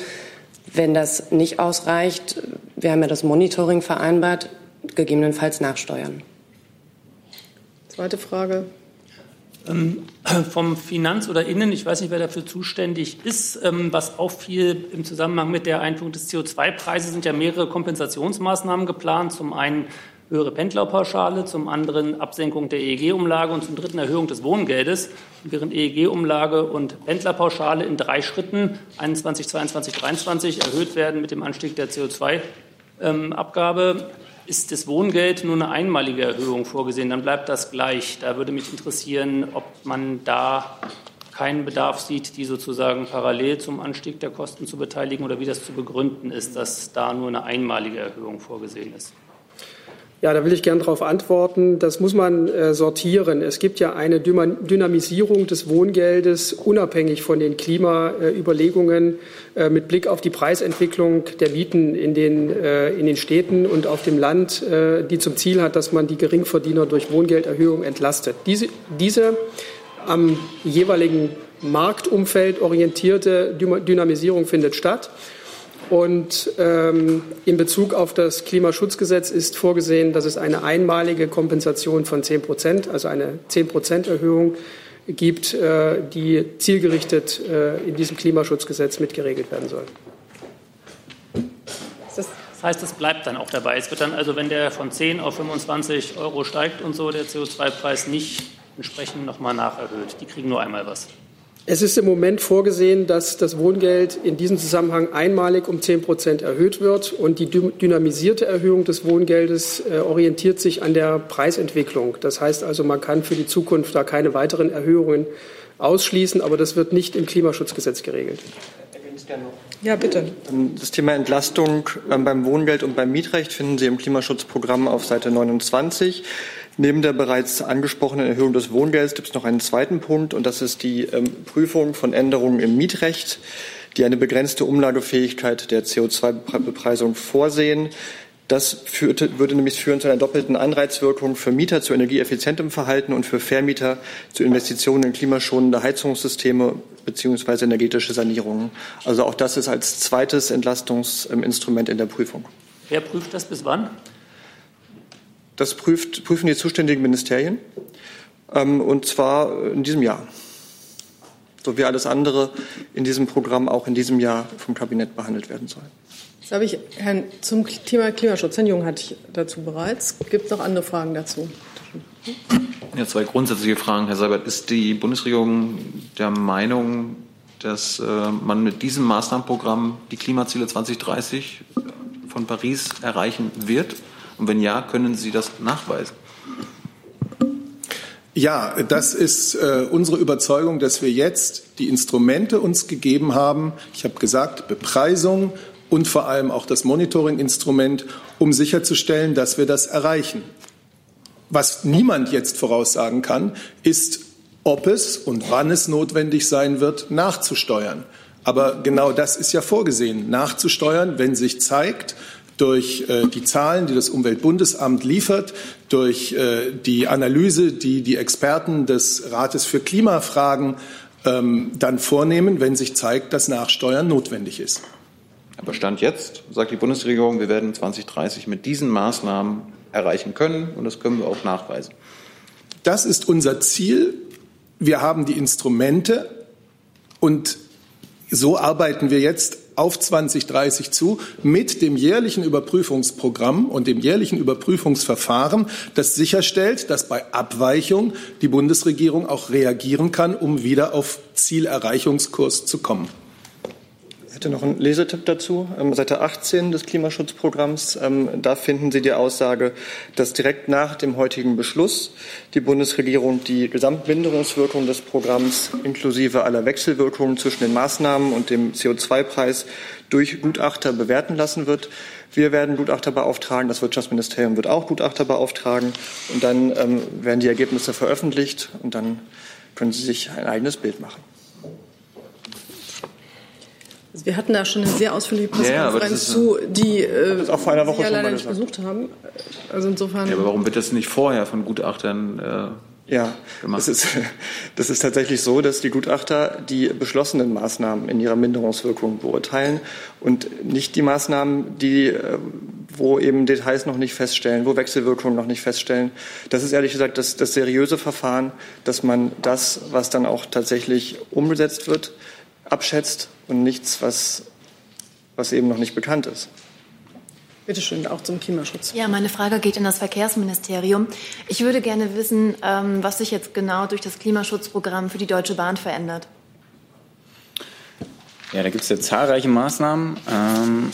wenn das nicht ausreicht, wir haben ja das Monitoring vereinbart, gegebenenfalls nachsteuern. Zweite Frage. Ähm, *clears throat* vom Finanz- oder Innen, ich weiß nicht, wer dafür zuständig ist, ähm, was auffiel im Zusammenhang mit der Einführung des CO2-Preises, sind ja mehrere Kompensationsmaßnahmen geplant. Zum einen höhere Pendlerpauschale, zum anderen Absenkung der EEG-Umlage und zum dritten Erhöhung des Wohngeldes. Während EEG-Umlage und Pendlerpauschale in drei Schritten 21, 22, 23 erhöht werden mit dem Anstieg der CO2-Abgabe, ist das Wohngeld nur eine einmalige Erhöhung vorgesehen, dann bleibt das gleich. Da würde mich interessieren, ob man da keinen Bedarf sieht, die sozusagen parallel zum Anstieg der Kosten zu beteiligen oder wie das zu begründen ist, dass da nur eine einmalige Erhöhung vorgesehen ist. Ja, da will ich gerne darauf antworten. Das muss man äh, sortieren. Es gibt ja eine Dynamisierung des Wohngeldes unabhängig von den Klimaüberlegungen äh, mit Blick auf die Preisentwicklung der Mieten in den, äh, in den Städten und auf dem Land, äh, die zum Ziel hat, dass man die Geringverdiener durch Wohngelderhöhung entlastet. Diese, diese am jeweiligen Marktumfeld orientierte Dynamisierung findet statt. Und ähm, in Bezug auf das Klimaschutzgesetz ist vorgesehen, dass es eine einmalige Kompensation von 10 Prozent, also eine 10 Prozent Erhöhung gibt, äh, die zielgerichtet äh, in diesem Klimaschutzgesetz mitgeregelt werden soll. Das heißt, es bleibt dann auch dabei. Es wird dann also, wenn der von 10 auf 25 Euro steigt und so, der CO2-Preis nicht entsprechend nochmal nacherhöht. Die kriegen nur einmal was. Es ist im Moment vorgesehen, dass das Wohngeld in diesem Zusammenhang einmalig um 10 Prozent erhöht wird. Und die dynamisierte Erhöhung des Wohngeldes äh, orientiert sich an der Preisentwicklung. Das heißt also, man kann für die Zukunft da keine weiteren Erhöhungen ausschließen, aber das wird nicht im Klimaschutzgesetz geregelt. das gerne noch. Ja, bitte. Ähm, das Thema Entlastung ähm, beim Wohngeld und beim Mietrecht finden Sie im Klimaschutzprogramm auf Seite 29. Neben der bereits angesprochenen Erhöhung des Wohngelds gibt es noch einen zweiten Punkt, und das ist die ähm, Prüfung von Änderungen im Mietrecht, die eine begrenzte Umlagefähigkeit der CO2-Bepreisung vorsehen. Das führte, würde nämlich führen zu einer doppelten Anreizwirkung für Mieter zu energieeffizientem Verhalten und für Vermieter zu Investitionen in klimaschonende Heizungssysteme bzw. energetische Sanierungen. Also auch das ist als zweites Entlastungsinstrument in der Prüfung. Wer prüft das bis wann? Das prüft, prüfen die zuständigen Ministerien ähm, und zwar in diesem Jahr. So wie alles andere in diesem Programm auch in diesem Jahr vom Kabinett behandelt werden soll. Jetzt habe ich Herrn zum Thema Klimaschutz. Herrn Jung hatte ich dazu bereits. Gibt es noch andere Fragen dazu? Ja, zwei grundsätzliche Fragen, Herr Seibert. Ist die Bundesregierung der Meinung, dass äh, man mit diesem Maßnahmenprogramm die Klimaziele 2030 von Paris erreichen wird? Und wenn ja, können Sie das nachweisen? Ja, das ist äh, unsere Überzeugung, dass wir jetzt die Instrumente uns gegeben haben. Ich habe gesagt, Bepreisung, und vor allem auch das Monitoring-Instrument, um sicherzustellen, dass wir das erreichen. Was niemand jetzt voraussagen kann, ist, ob es und wann es notwendig sein wird, nachzusteuern. Aber genau das ist ja vorgesehen, nachzusteuern, wenn sich zeigt, durch äh, die Zahlen, die das Umweltbundesamt liefert, durch äh, die Analyse, die die Experten des Rates für Klimafragen ähm, dann vornehmen, wenn sich zeigt, dass Nachsteuern notwendig ist. Aber Stand jetzt sagt die Bundesregierung, wir werden 2030 mit diesen Maßnahmen erreichen können und das können wir auch nachweisen. Das ist unser Ziel. Wir haben die Instrumente und so arbeiten wir jetzt auf 2030 zu mit dem jährlichen Überprüfungsprogramm und dem jährlichen Überprüfungsverfahren, das sicherstellt, dass bei Abweichung die Bundesregierung auch reagieren kann, um wieder auf Zielerreichungskurs zu kommen hätte noch einen Lesetipp dazu. Ähm, Seite 18 des Klimaschutzprogramms, ähm, da finden Sie die Aussage, dass direkt nach dem heutigen Beschluss die Bundesregierung die Gesamtminderungswirkung des Programms inklusive aller Wechselwirkungen zwischen den Maßnahmen und dem CO2-Preis durch Gutachter bewerten lassen wird. Wir werden Gutachter beauftragen, das Wirtschaftsministerium wird auch Gutachter beauftragen und dann ähm, werden die Ergebnisse veröffentlicht und dann können Sie sich ein eigenes Bild machen. Also wir hatten da schon eine sehr ausführliche Pressekonferenz ja, zu, die äh, auch vor einer Woche Sie ja leider nicht besucht haben. Also insofern. Ja, aber warum wird das nicht vorher von Gutachtern äh, ja, gemacht? Das ist, *laughs* das ist tatsächlich so, dass die Gutachter die beschlossenen Maßnahmen in ihrer Minderungswirkung beurteilen und nicht die Maßnahmen, die, äh, wo eben Details noch nicht feststellen, wo Wechselwirkungen noch nicht feststellen. Das ist ehrlich gesagt das, das seriöse Verfahren, dass man das, was dann auch tatsächlich umgesetzt wird, abschätzt und nichts, was, was eben noch nicht bekannt ist. Bitte schön, auch zum Klimaschutz. Ja, meine Frage geht in das Verkehrsministerium. Ich würde gerne wissen, ähm, was sich jetzt genau durch das Klimaschutzprogramm für die Deutsche Bahn verändert. Ja, da gibt es ja zahlreiche Maßnahmen. Ähm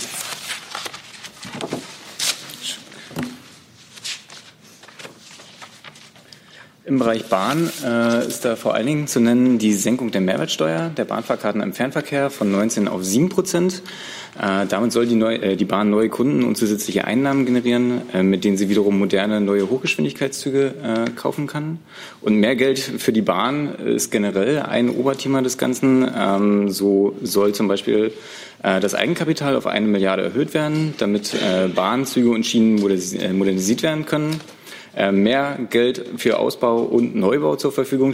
Im Bereich Bahn äh, ist da vor allen Dingen zu nennen die Senkung der Mehrwertsteuer der Bahnfahrkarten im Fernverkehr von 19 auf 7 Prozent. Äh, damit soll die, neu, äh, die Bahn neue Kunden und zusätzliche Einnahmen generieren, äh, mit denen sie wiederum moderne neue Hochgeschwindigkeitszüge äh, kaufen kann. Und mehr Geld für die Bahn ist generell ein Oberthema des Ganzen. Ähm, so soll zum Beispiel äh, das Eigenkapital auf eine Milliarde erhöht werden, damit Bahnzüge und Schienen modernisiert werden können. Äh, mehr Geld für Ausbau und Neubau zur Verfügung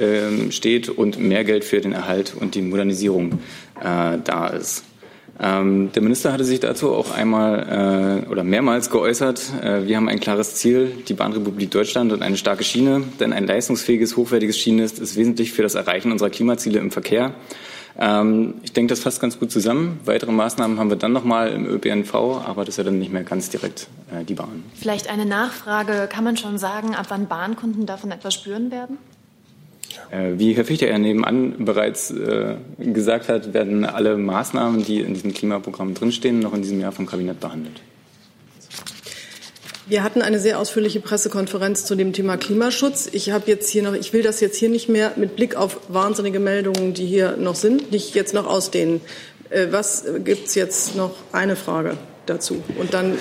ähm, steht und mehr Geld für den Erhalt und die Modernisierung äh, da ist. Ähm, der Minister hatte sich dazu auch einmal äh, oder mehrmals geäußert. wir haben ein klares Ziel, die Bahnrepublik Deutschland und eine starke Schiene, denn ein leistungsfähiges, hochwertiges Schienennetz ist wesentlich für das Erreichen unserer Klimaziele im Verkehr. Ähm, ich denke, das fasst ganz gut zusammen. Weitere Maßnahmen haben wir dann nochmal im ÖPNV, aber das ist ja dann nicht mehr ganz direkt äh, die Bahn. Vielleicht eine Nachfrage. Kann man schon sagen, ab wann Bahnkunden davon etwas spüren werden? Äh, wie Herr Fichter ja nebenan bereits äh, gesagt hat, werden alle Maßnahmen, die in diesem Klimaprogramm drinstehen, noch in diesem Jahr vom Kabinett behandelt. Wir hatten eine sehr ausführliche Pressekonferenz zu dem Thema Klimaschutz. Ich habe jetzt hier noch, ich will das jetzt hier nicht mehr mit Blick auf wahnsinnige Meldungen, die hier noch sind, nicht jetzt noch ausdehnen. Äh, was gibt es jetzt noch? Eine Frage dazu. Und dann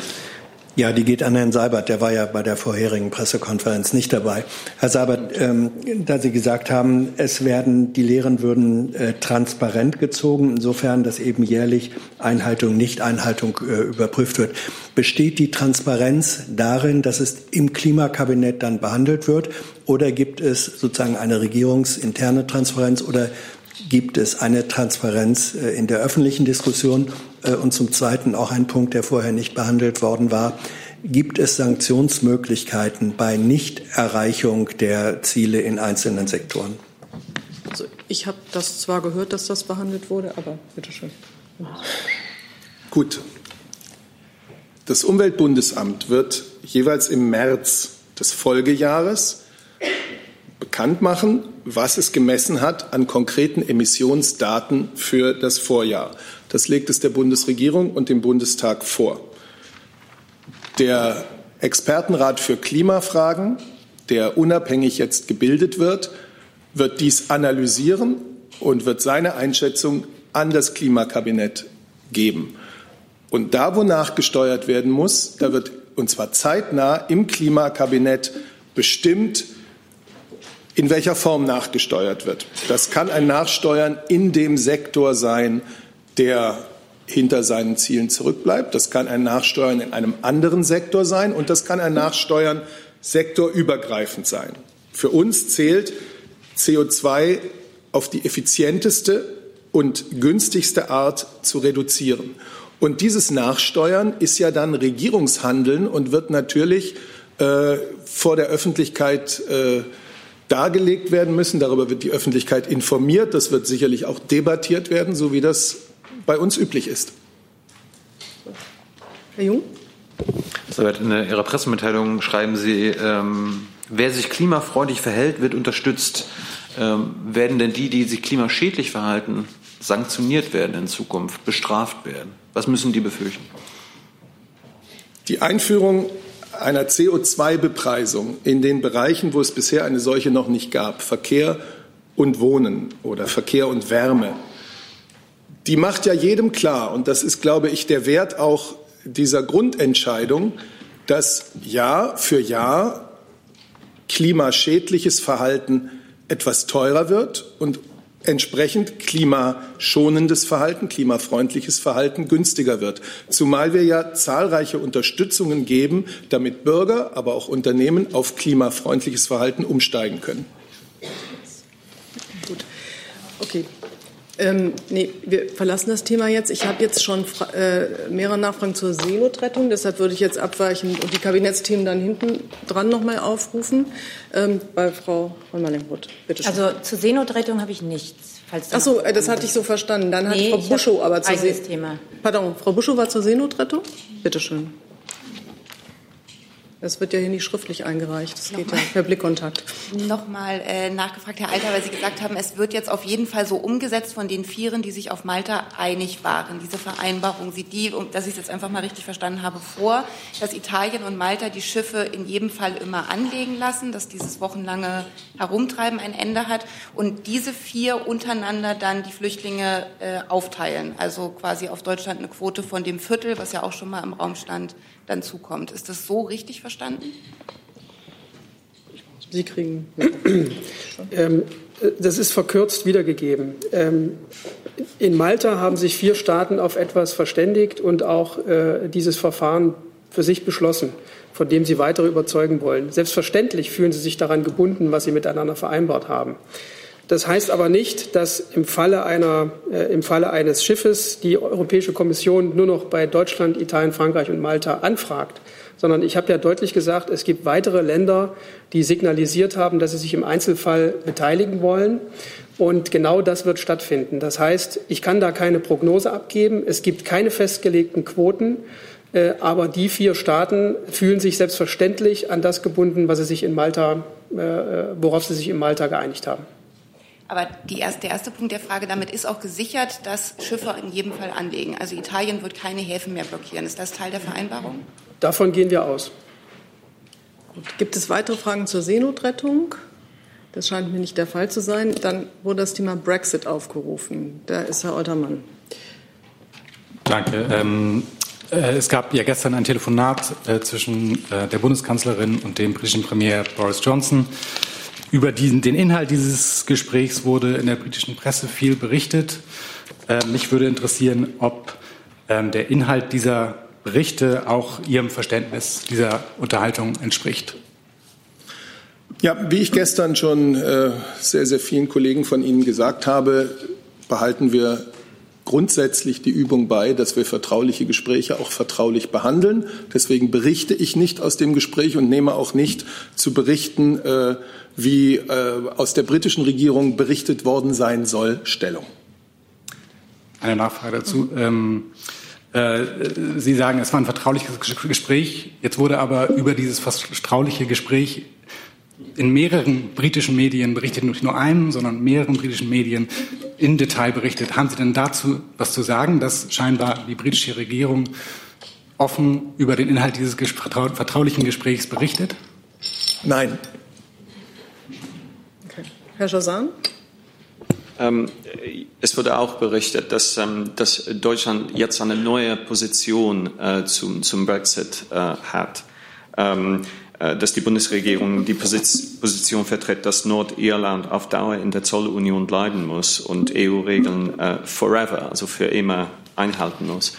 ja, die geht an Herrn Seibert, der war ja bei der vorherigen Pressekonferenz nicht dabei. Herr Seibert, ähm, da Sie gesagt haben, es werden, die Lehren würden äh, transparent gezogen, insofern, dass eben jährlich Einhaltung, Nichteinhaltung äh, überprüft wird. Besteht die Transparenz darin, dass es im Klimakabinett dann behandelt wird? Oder gibt es sozusagen eine regierungsinterne Transparenz oder gibt es eine Transparenz äh, in der öffentlichen Diskussion? Äh, und zum Zweiten auch ein Punkt, der vorher nicht behandelt worden war. Gibt es Sanktionsmöglichkeiten bei Nichterreichung der Ziele in einzelnen Sektoren? Also ich habe das zwar gehört, dass das behandelt wurde, aber bitteschön. Gut. Das Umweltbundesamt wird jeweils im März des Folgejahres bekannt machen, was es gemessen hat an konkreten Emissionsdaten für das Vorjahr. Das legt es der Bundesregierung und dem Bundestag vor. Der Expertenrat für Klimafragen, der unabhängig jetzt gebildet wird, wird dies analysieren und wird seine Einschätzung an das Klimakabinett geben. Und da, wo nachgesteuert werden muss, da wird, und zwar zeitnah im Klimakabinett bestimmt, in welcher Form nachgesteuert wird. Das kann ein Nachsteuern in dem Sektor sein, der hinter seinen Zielen zurückbleibt. Das kann ein Nachsteuern in einem anderen Sektor sein und das kann ein Nachsteuern sektorübergreifend sein. Für uns zählt CO2 auf die effizienteste und günstigste Art zu reduzieren. Und dieses Nachsteuern ist ja dann Regierungshandeln und wird natürlich äh, vor der Öffentlichkeit äh, dargelegt werden müssen. Darüber wird die Öffentlichkeit informiert. Das wird sicherlich auch debattiert werden, so wie das bei uns üblich ist. Herr Jung? In Ihrer Pressemitteilung schreiben Sie, ähm, wer sich klimafreundlich verhält, wird unterstützt. Ähm, werden denn die, die sich klimaschädlich verhalten, sanktioniert werden in Zukunft, bestraft werden? Was müssen die befürchten? Die Einführung einer CO2-Bepreisung in den Bereichen, wo es bisher eine solche noch nicht gab, Verkehr und Wohnen oder Verkehr und Wärme, die macht ja jedem klar, und das ist, glaube ich, der Wert auch dieser Grundentscheidung, dass Jahr für Jahr klimaschädliches Verhalten etwas teurer wird und entsprechend klimaschonendes Verhalten, klimafreundliches Verhalten günstiger wird. Zumal wir ja zahlreiche Unterstützungen geben, damit Bürger, aber auch Unternehmen auf klimafreundliches Verhalten umsteigen können. Gut. Okay. Ähm, nee, wir verlassen das Thema jetzt. Ich habe jetzt schon äh, mehrere Nachfragen zur Seenotrettung. Deshalb würde ich jetzt abweichen und die Kabinettsthemen dann hinten dran noch mal aufrufen. Ähm, bei Frau von Mallenroth, bitte schön. Also zur Seenotrettung habe ich nichts. Ach so, äh, das hatte ich so verstanden. Dann nee, hat Frau Buschow aber zur Seenotrettung. Pardon, Frau Buschow war zur Seenotrettung. Bitte schön. Das wird ja hier nicht schriftlich eingereicht. Das geht ja per Blickkontakt. Nochmal äh, nachgefragt, Herr Alter, weil Sie gesagt haben, es wird jetzt auf jeden Fall so umgesetzt von den Vieren, die sich auf Malta einig waren. Diese Vereinbarung sieht die, dass ich es jetzt einfach mal richtig verstanden habe, vor, dass Italien und Malta die Schiffe in jedem Fall immer anlegen lassen, dass dieses wochenlange Herumtreiben ein Ende hat und diese vier untereinander dann die Flüchtlinge äh, aufteilen. Also quasi auf Deutschland eine Quote von dem Viertel, was ja auch schon mal im Raum stand, dann zukommt. Ist das so richtig verstanden? Sie kriegen. ähm, das ist verkürzt wiedergegeben. Ähm, in Malta haben sich vier Staaten auf etwas verständigt und auch äh, dieses Verfahren für sich beschlossen, von dem sie weitere überzeugen wollen. Selbstverständlich fühlen sie sich daran gebunden, was sie miteinander vereinbart haben. Das heißt aber nicht, dass im Falle, einer, äh, im Falle eines Schiffes die Europäische Kommission nur noch bei Deutschland, Italien, Frankreich und Malta anfragt, sondern ich habe ja deutlich gesagt, es gibt weitere Länder, die signalisiert haben, dass sie sich im Einzelfall beteiligen wollen. Und genau das wird stattfinden. Das heißt, ich kann da keine Prognose abgeben. Es gibt keine festgelegten Quoten. Äh, aber die vier Staaten fühlen sich selbstverständlich an das gebunden, was sie sich in Malta, äh, worauf sie sich in Malta geeinigt haben. Aber erste, der erste Punkt der Frage, damit ist auch gesichert, dass Schiffe in jedem Fall anlegen. Also Italien wird keine Häfen mehr blockieren. Ist das Teil der Vereinbarung? Davon gehen wir aus. Gut. Gibt es weitere Fragen zur Seenotrettung? Das scheint mir nicht der Fall zu sein. Dann wurde das Thema Brexit aufgerufen. Da ist Herr Oltermann. Danke. Ähm, äh, es gab ja gestern ein Telefonat äh, zwischen äh, der Bundeskanzlerin und dem britischen Premier Boris Johnson. Über diesen, den Inhalt dieses Gesprächs wurde in der britischen Presse viel berichtet. Äh, mich würde interessieren, ob ähm, der Inhalt dieser Berichte auch Ihrem Verständnis dieser Unterhaltung entspricht. Ja, wie ich gestern schon äh, sehr, sehr vielen Kollegen von Ihnen gesagt habe, behalten wir grundsätzlich die Übung bei, dass wir vertrauliche Gespräche auch vertraulich behandeln. Deswegen berichte ich nicht aus dem Gespräch und nehme auch nicht zu berichten, äh, wie äh, aus der britischen Regierung berichtet worden sein soll, Stellung. Eine Nachfrage dazu. Ähm, äh, Sie sagen, es war ein vertrauliches Gespräch. Jetzt wurde aber über dieses vertrauliche Gespräch in mehreren britischen Medien berichtet, nicht nur einem, sondern mehreren britischen Medien in Detail berichtet. Haben Sie denn dazu was zu sagen, dass scheinbar die britische Regierung offen über den Inhalt dieses vertraulichen Gesprächs berichtet? Nein. Okay. Herr Jazan? Ähm, es wurde auch berichtet, dass, ähm, dass, Deutschland jetzt eine neue Position äh, zum, zum, Brexit äh, hat. Ähm, äh, dass die Bundesregierung die Position vertritt, dass Nordirland auf Dauer in der Zollunion bleiben muss und EU-Regeln äh, forever, also für immer, einhalten muss.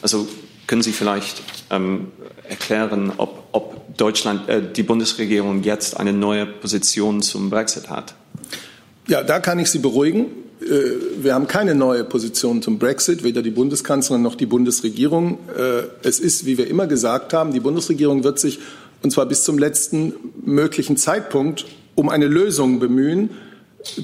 Also können Sie vielleicht ähm, erklären, ob, ob Deutschland, äh, die Bundesregierung jetzt eine neue Position zum Brexit hat? Ja, da kann ich Sie beruhigen. Äh, wir haben keine neue Position zum Brexit, weder die Bundeskanzlerin noch die Bundesregierung. Es ist, wie wir immer gesagt haben, die Bundesregierung wird sich und zwar bis zum letzten möglichen Zeitpunkt, um eine Lösung bemühen,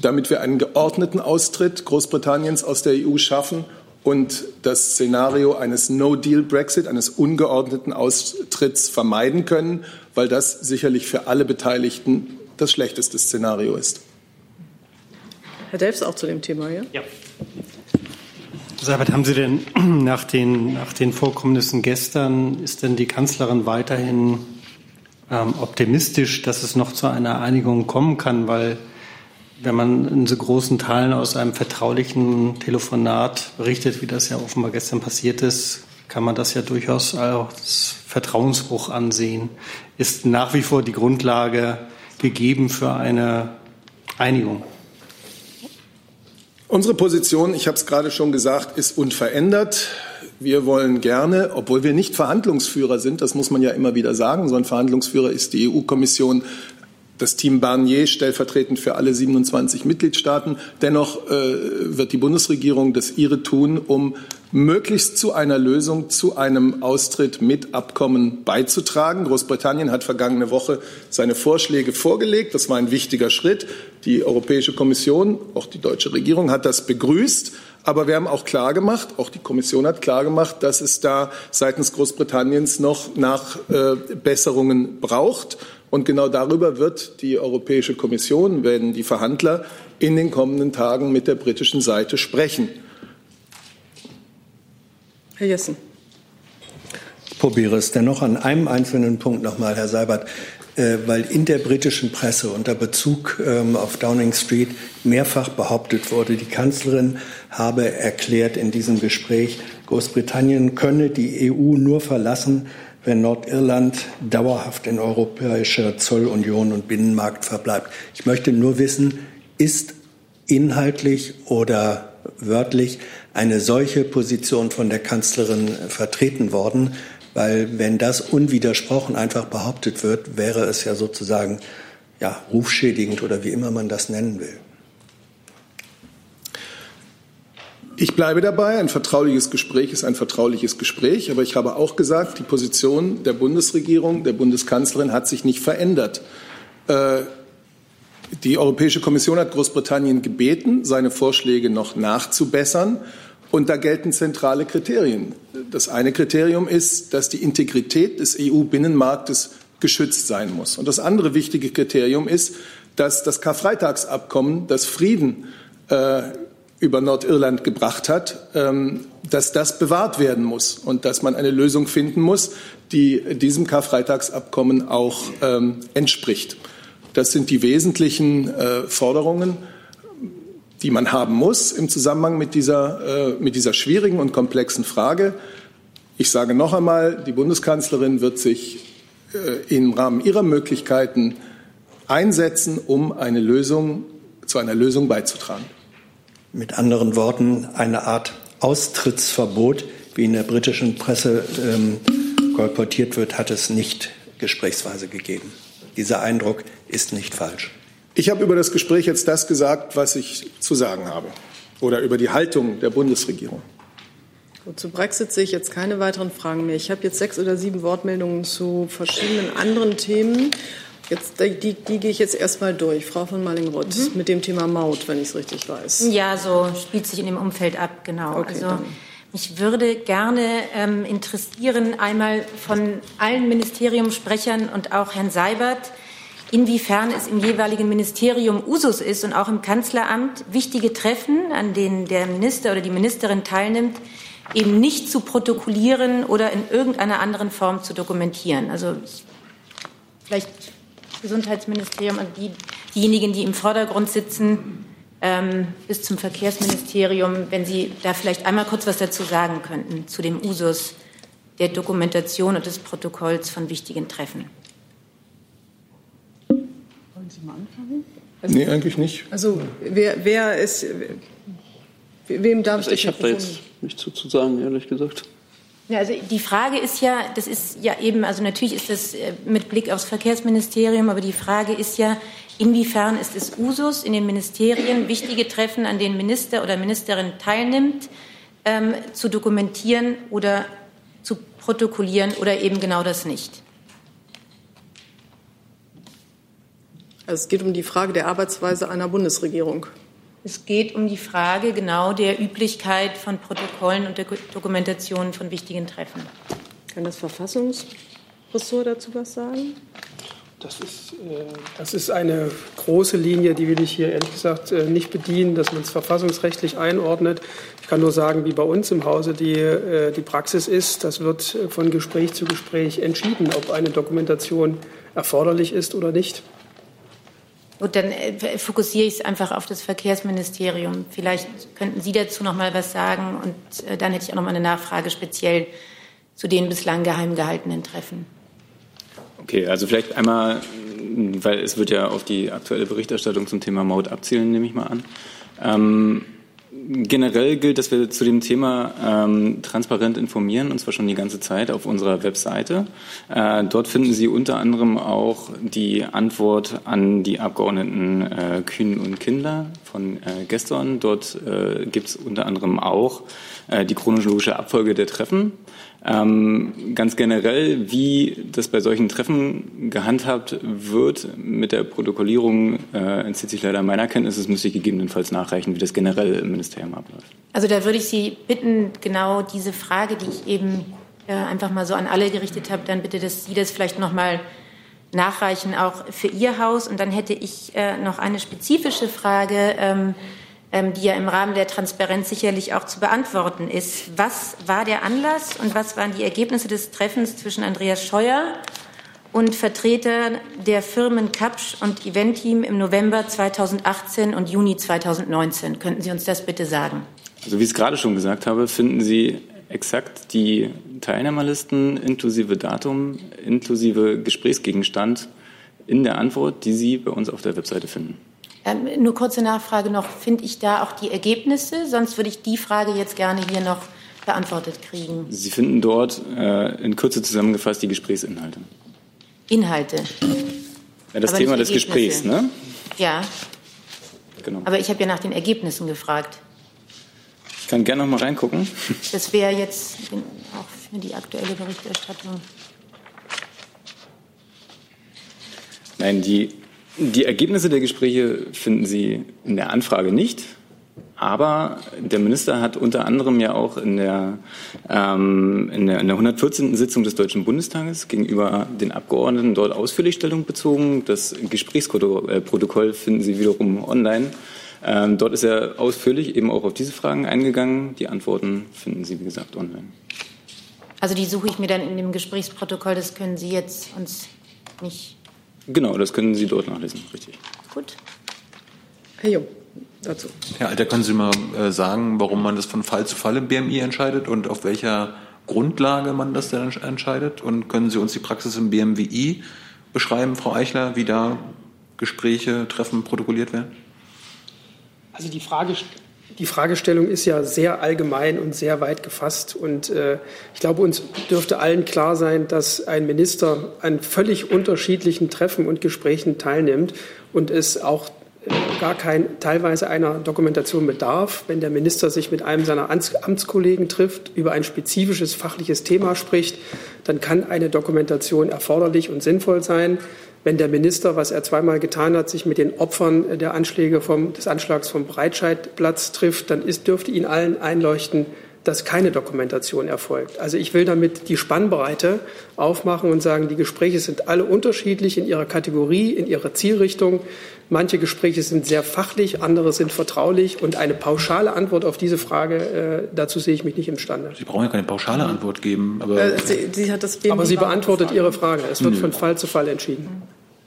damit wir einen geordneten Austritt Großbritanniens aus der EU schaffen und das Szenario eines No-Deal-Brexit, eines ungeordneten Austritts vermeiden können, weil das sicherlich für alle Beteiligten das schlechteste Szenario ist. Herr Delfs auch zu dem Thema, ja? Ja. Seibert, haben Sie denn *clears throat* nach den, nach den Vorkommnissen gestern, ist denn die Kanzlerin weiterhin ähm, optimistisch, dass es noch zu einer Einigung kommen kann, weil wenn man in so großen Teilen aus einem vertraulichen Telefonat berichtet, wie das ja offenbar gestern passiert ist, kann man das ja durchaus als Vertrauensbruch ansehen. Ist nach wie vor die Grundlage gegeben für eine Einigung? Unsere Position, ich habe es gerade schon gesagt, ist unverändert. Wir wollen gerne, obwohl wir nicht Verhandlungsführer sind, das muss man ja immer wieder sagen, sondern Verhandlungsführer ist die EU-Kommission, das Team Barnier stellvertretend für alle 27 Mitgliedstaaten. Dennoch äh, wird die Bundesregierung das ihre tun, um möglichst zu einer Lösung, zu einem Austritt mit Abkommen beizutragen. Großbritannien hat vergangene Woche seine Vorschläge vorgelegt. Das war ein wichtiger Schritt. Die Europäische Kommission, auch die deutsche Regierung hat das begrüßt. Aber wir haben auch klargemacht, auch die Kommission hat klargemacht, dass es da seitens Großbritanniens noch Nachbesserungen äh, braucht. Und genau darüber wird die Europäische Kommission, werden die Verhandler in den kommenden Tagen mit der britischen Seite sprechen. Herr Jessen. Ich probiere es dennoch an einem einzelnen Punkt nochmal, Herr Seibert. Äh, weil in der britischen Presse unter Bezug ähm, auf Downing Street mehrfach behauptet wurde, die Kanzlerin habe erklärt in diesem Gespräch, Großbritannien könne die EU nur verlassen, wenn Nordirland dauerhaft in europäischer Zollunion und Binnenmarkt verbleibt. Ich möchte nur wissen, ist inhaltlich oder wörtlich eine solche Position von der Kanzlerin vertreten worden? Weil wenn das unwidersprochen einfach behauptet wird, wäre es ja sozusagen ja, rufschädigend oder wie immer man das nennen will. Ich bleibe dabei, ein vertrauliches Gespräch ist ein vertrauliches Gespräch, aber ich habe auch gesagt, die Position der Bundesregierung, der Bundeskanzlerin hat sich nicht verändert. Äh, die Europäische Kommission hat Großbritannien gebeten, seine Vorschläge noch nachzubessern. Und da gelten zentrale Kriterien. Das eine Kriterium ist, dass die Integrität des EU-Binnenmarktes geschützt sein muss. Und das andere wichtige Kriterium ist, dass das Karfreitagsabkommen, das Frieden äh, über Nordirland gebracht hat, ähm, dass das bewahrt werden muss und dass man eine Lösung finden muss, die diesem Karfreitagsabkommen auch ähm, entspricht. Das sind die wesentlichen äh, Forderungen die man haben muss im Zusammenhang mit dieser, äh, mit dieser schwierigen und komplexen Frage. Ich sage noch einmal, die Bundeskanzlerin wird sich äh, im Rahmen ihrer Möglichkeiten einsetzen, um eine Lösung, zu einer Lösung beizutragen. Mit anderen Worten, eine Art Austrittsverbot, wie in der britischen Presse ähm, kolportiert wird, hat es nicht gesprächsweise gegeben. Dieser Eindruck ist nicht falsch. Ich habe über das Gespräch jetzt das gesagt, was ich zu sagen habe oder über die Haltung der Bundesregierung. Gut, zu Brexit sehe ich jetzt keine weiteren Fragen mehr. Ich habe jetzt sechs oder sieben Wortmeldungen zu verschiedenen anderen Themen. Jetzt, die, die gehe ich jetzt erstmal durch. Frau von Mallingroth, mhm. mit dem Thema Maut, wenn ich es richtig weiß. Ja, so spielt sich in dem Umfeld ab, genau. Okay, also, dann. mich würde gerne ähm, interessieren, einmal von allen Ministeriumssprechern und auch Herrn Seibert, inwiefern es im jeweiligen Ministerium Usus ist und auch im Kanzleramt wichtige Treffen, an denen der Minister oder die Ministerin teilnimmt, eben nicht zu protokollieren oder in irgendeiner anderen Form zu dokumentieren. Also vielleicht Gesundheitsministerium, also die, diejenigen, die im Vordergrund sitzen, ähm, bis zum Verkehrsministerium, wenn Sie da vielleicht einmal kurz was dazu sagen könnten, zu dem Usus der Dokumentation und des Protokolls von wichtigen Treffen. Wollen Sie mal anfangen? Also, nee, eigentlich nicht. Also wer, wer ist, wem darf also ich habe da jetzt nichts zu sagen, ehrlich gesagt. Ja, also die Frage ist ja, das ist ja eben, also natürlich ist das äh, mit Blick aufs Verkehrsministerium, aber die Frage ist ja, inwiefern ist es Usus in den Ministerien, wichtige Treffen, an denen Minister oder Ministerin teilnimmt, ähm, zu dokumentieren oder zu protokollieren oder eben genau das nicht? Also es geht um die Frage der Arbeitsweise einer Bundesregierung. Es geht um die Frage genau der Üblichkeit von Protokollen und der Dokumentation von wichtigen Treffen. Kann das Verfassungsressort dazu was sagen? Das ist, äh, das ist eine große Linie, die will ich hier ehrlich gesagt äh, nicht bedienen, dass man es verfassungsrechtlich einordnet. Ich kann nur sagen, wie bei uns im Hause die, äh, die Praxis ist. Das wird von Gespräch zu Gespräch entschieden, ob eine Dokumentation erforderlich ist oder nicht. Gut, dann äh, fokussiere ich es einfach auf das Verkehrsministerium. Vielleicht könnten Sie dazu noch mal was sagen und äh, dann hätte ich auch noch mal eine Nachfrage speziell zu den bislang geheim gehaltenen Treffen. Okay, also vielleicht einmal, weil es wird ja auf die aktuelle Berichterstattung zum Thema Maut abzielen, nehme ich mal an. Ähm, Generell gilt, dass wir zu dem Thema ähm, transparent informieren, und zwar schon die ganze Zeit auf unserer Webseite. Äh, dort finden Sie unter anderem auch die Antwort an die Abgeordneten äh, Kühn und Kindler von äh, gestern. Dort äh, gibt es unter anderem auch äh, die chronologische Abfolge der Treffen. Ähm, ganz generell, wie das bei solchen Treffen gehandhabt wird mit der Protokollierung, äh, entzieht sich leider meiner Kenntnis. Es müsste ich gegebenenfalls nachreichen, wie das generell im Ministerium abläuft. Also da würde ich Sie bitten, genau diese Frage, die ich eben äh, einfach mal so an alle gerichtet habe, dann bitte, dass Sie das vielleicht noch mal nachreichen, auch für Ihr Haus. Und dann hätte ich äh, noch eine spezifische Frage. Ähm, ähm, die ja im Rahmen der Transparenz sicherlich auch zu beantworten ist. Was war der Anlass und was waren die Ergebnisse des Treffens zwischen Andreas Scheuer und Vertretern der Firmen Kapsch und Eventteam im November 2018 und Juni 2019? Könnten Sie uns das bitte sagen? Also wie ich es gerade schon gesagt habe, finden Sie exakt die Teilnehmerlisten inklusive Datum, inklusive Gesprächsgegenstand in der Antwort, die Sie bei uns auf der Webseite finden. Ähm, nur kurze Nachfrage noch. Finde ich da auch die Ergebnisse? Sonst würde ich die Frage jetzt gerne hier noch beantwortet kriegen. Sie finden dort äh, in Kürze zusammengefasst die Gesprächsinhalte. Inhalte. Ja, das Aber Thema des Gesprächs, ne? Ja. Genau. Aber ich habe ja nach den Ergebnissen gefragt. Ich kann gerne noch mal reingucken. Das wäre jetzt auch für die aktuelle Berichterstattung. Nein, die die Ergebnisse der Gespräche finden Sie in der Anfrage nicht. Aber der Minister hat unter anderem ja auch in der, ähm, in der, in der 114. Sitzung des Deutschen Bundestages gegenüber den Abgeordneten dort ausführlich Stellung bezogen. Das Gesprächsprotokoll finden Sie wiederum online. Ähm, dort ist er ausführlich eben auch auf diese Fragen eingegangen. Die Antworten finden Sie, wie gesagt, online. Also die suche ich mir dann in dem Gesprächsprotokoll. Das können Sie jetzt uns nicht Genau, das können Sie dort nachlesen, richtig. Gut. Herr Jung. dazu. Herr Alter, können Sie mal äh, sagen, warum man das von Fall zu Fall im BMI entscheidet und auf welcher Grundlage man das denn entscheidet? Und können Sie uns die Praxis im BMWI beschreiben, Frau Eichler, wie da Gespräche, Treffen protokolliert werden? Also die Frage, die Fragestellung ist ja sehr allgemein und sehr weit gefasst. Und äh, ich glaube, uns dürfte allen klar sein, dass ein Minister an völlig unterschiedlichen Treffen und Gesprächen teilnimmt und es auch äh, gar kein teilweise einer Dokumentation bedarf, wenn der Minister sich mit einem seiner Amtskollegen trifft, über ein spezifisches fachliches Thema spricht, dann kann eine Dokumentation erforderlich und sinnvoll sein wenn der Minister, was er zweimal getan hat, sich mit den Opfern der Anschläge vom, des Anschlags vom Breitscheidplatz trifft, dann ist, dürfte Ihnen allen einleuchten, dass keine Dokumentation erfolgt. Also ich will damit die Spannbreite aufmachen und sagen, die Gespräche sind alle unterschiedlich in ihrer Kategorie, in ihrer Zielrichtung. Manche Gespräche sind sehr fachlich, andere sind vertraulich. Und eine pauschale Antwort auf diese Frage, äh, dazu sehe ich mich nicht imstande. Sie brauchen ja keine pauschale Antwort geben. Aber, äh, sie, sie, hat das aber sie beantwortet Ihre Frage. Es wird Nö. von Fall zu Fall entschieden,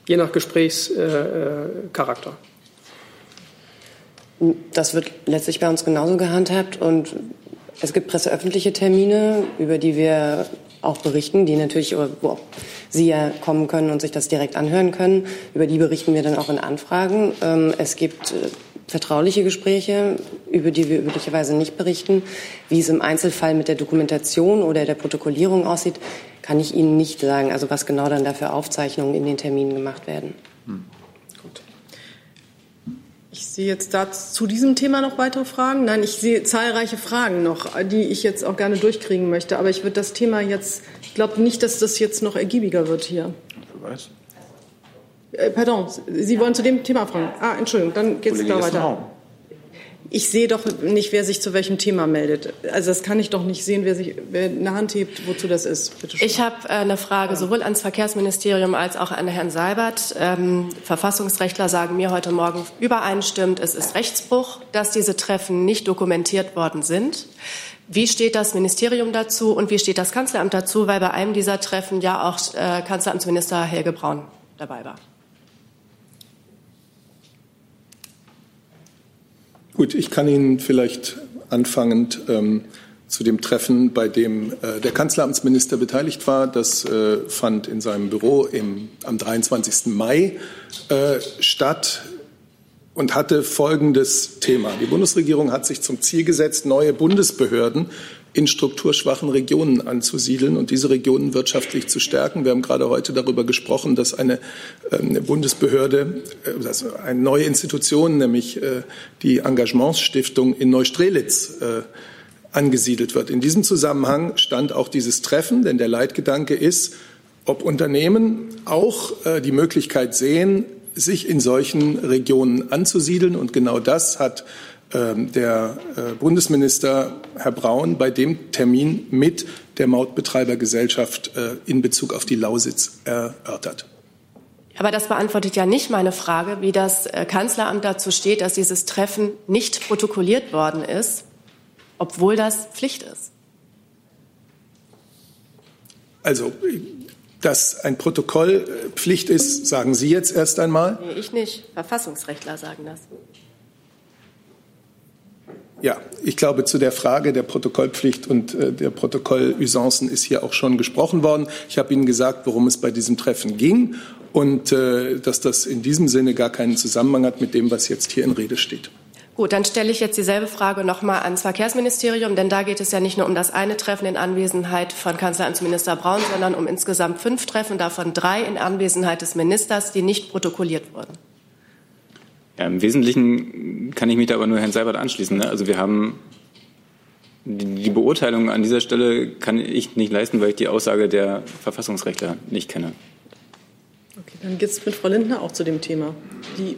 je nach Gesprächscharakter. Äh, das wird letztlich bei uns genauso gehandhabt. Und es gibt presseöffentliche Termine, über die wir auch berichten, die natürlich, wo Sie ja kommen können und sich das direkt anhören können. Über die berichten wir dann auch in Anfragen. Ähm, es gibt äh, vertrauliche Gespräche, über die wir üblicherweise nicht berichten. Wie es im Einzelfall mit der Dokumentation oder der Protokollierung aussieht, kann ich Ihnen nicht sagen. Also was genau dann dafür Aufzeichnungen in den Terminen gemacht werden. Hm. Ich sehe jetzt da zu diesem Thema noch weitere Fragen. Nein, ich sehe zahlreiche Fragen noch, die ich jetzt auch gerne durchkriegen möchte. Aber ich würde das Thema jetzt, ich glaube nicht, dass das jetzt noch ergiebiger wird hier. Wer weiß. Äh, pardon, Sie wollen zu dem Thema fragen. Ah, Entschuldigung, dann geht es da weiter. Ich sehe doch nicht, wer sich zu welchem Thema meldet. Also das kann ich doch nicht sehen, wer sich wer eine Hand hebt, wozu das ist. Bitte schön. Ich habe äh, eine Frage sowohl ans Verkehrsministerium als auch an Herrn Seibert. Ähm, Verfassungsrechtler sagen mir heute Morgen übereinstimmend, es ist Rechtsbruch, dass diese Treffen nicht dokumentiert worden sind. Wie steht das Ministerium dazu und wie steht das Kanzleramt dazu? Weil bei einem dieser Treffen ja auch äh, Kanzleramtsminister Helge Braun dabei war. Gut, ich kann Ihnen vielleicht anfangend ähm, zu dem Treffen, bei dem äh, der Kanzleramtsminister beteiligt war. Das äh, fand in seinem Büro im, am 23. Mai äh, statt und hatte folgendes Thema. Die Bundesregierung hat sich zum Ziel gesetzt, neue Bundesbehörden in strukturschwachen Regionen anzusiedeln und diese Regionen wirtschaftlich zu stärken. Wir haben gerade heute darüber gesprochen, dass eine, eine ähm, Bundesbehörde, also eine neue Institution, nämlich äh, die Engagementsstiftung in Neustrelitz, äh, angesiedelt wird. In diesem Zusammenhang stand auch dieses Treffen, denn der Leitgedanke ist, ob Unternehmen auch die Möglichkeit sehen, sich in solchen Regionen anzusiedeln. Und genau das hat der äh, Bundesminister Herr Braun bei dem Termin mit der Mautbetreibergesellschaft äh, in Bezug auf die Lausitz erörtert. Aber das beantwortet ja nicht meine Frage, wie das äh, Kanzleramt dazu steht, dass dieses Treffen nicht protokolliert worden ist, obwohl das Pflicht ist. Also, dass ein Protokoll Pflicht ist, sagen Sie jetzt erst einmal? Nee, ich nicht. Verfassungsrechtler sagen das. Ja, ich glaube, zu der Frage der Protokollpflicht und äh, der Protokollusancen ist hier auch schon gesprochen worden. Ich habe Ihnen gesagt, worum es bei diesem Treffen ging und äh, dass das in diesem Sinne gar keinen Zusammenhang hat mit dem, was jetzt hier in Rede steht. Gut, dann stelle ich jetzt dieselbe Frage noch mal ans Verkehrsministerium, denn da geht es ja nicht nur um das eine Treffen in Anwesenheit von Kanzleramtsminister Braun, sondern um insgesamt fünf Treffen, davon drei in Anwesenheit des Ministers, die nicht protokolliert wurden. Ja, Im Wesentlichen kann ich mich da aber nur Herrn Seibert anschließen. Ne? Also wir haben die Beurteilung an dieser Stelle kann ich nicht leisten, weil ich die Aussage der Verfassungsrechtler nicht kenne. Okay, dann geht es mit Frau Lindner auch zu dem Thema. Die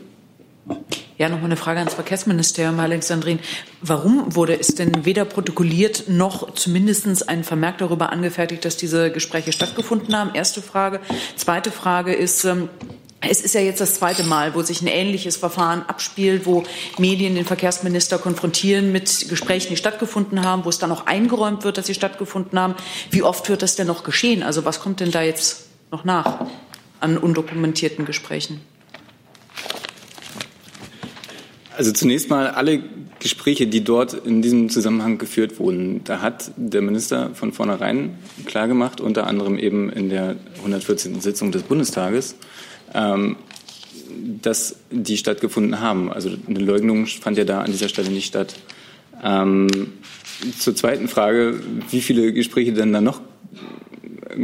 ja, noch mal eine Frage ans Verkehrsministerium, Herr Alexandrin. Warum wurde es denn weder protokolliert noch zumindest ein Vermerk darüber angefertigt, dass diese Gespräche stattgefunden haben? Erste Frage. Zweite Frage ist, ähm, es ist ja jetzt das zweite Mal, wo sich ein ähnliches Verfahren abspielt, wo Medien den Verkehrsminister konfrontieren mit Gesprächen, die stattgefunden haben, wo es dann auch eingeräumt wird, dass sie stattgefunden haben. Wie oft wird das denn noch geschehen? Also was kommt denn da jetzt noch nach an undokumentierten Gesprächen? Also zunächst mal alle Gespräche, die dort in diesem Zusammenhang geführt wurden, da hat der Minister von vornherein klargemacht, unter anderem eben in der 114. Sitzung des Bundestages, ähm, dass die stattgefunden haben. Also eine Leugnung fand ja da an dieser Stelle nicht statt. Ähm, zur zweiten Frage, wie viele Gespräche denn da noch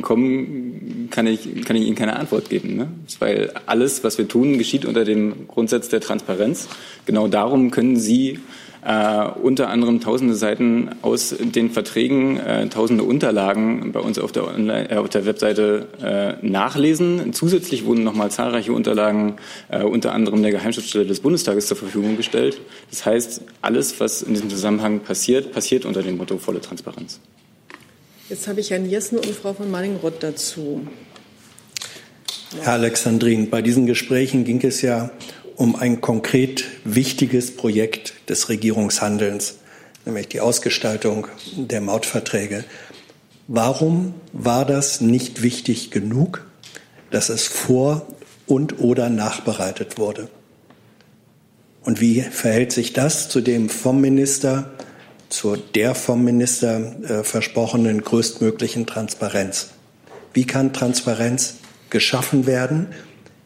kommen, kann ich, kann ich Ihnen keine Antwort geben. Ne? Weil alles, was wir tun, geschieht unter dem Grundsatz der Transparenz. Genau darum können Sie äh, unter anderem tausende Seiten aus den Verträgen, äh, tausende Unterlagen bei uns auf der, Online, äh, auf der Webseite äh, nachlesen. Zusätzlich wurden nochmal zahlreiche Unterlagen äh, unter anderem der Geheimschutzstelle des Bundestages zur Verfügung gestellt. Das heißt, alles, was in diesem Zusammenhang passiert, passiert unter dem Motto volle Transparenz. Jetzt habe ich Herrn Jessen und Frau von Mallingrott dazu. Herr Alexandrin, bei diesen Gesprächen ging es ja um ein konkret wichtiges Projekt des Regierungshandelns, nämlich die Ausgestaltung der Mautverträge. Warum war das nicht wichtig genug, dass es vor und oder nachbereitet wurde? Und wie verhält sich das zu dem vom Minister, zu der vom Minister äh, versprochenen größtmöglichen Transparenz? Wie kann Transparenz geschaffen werden,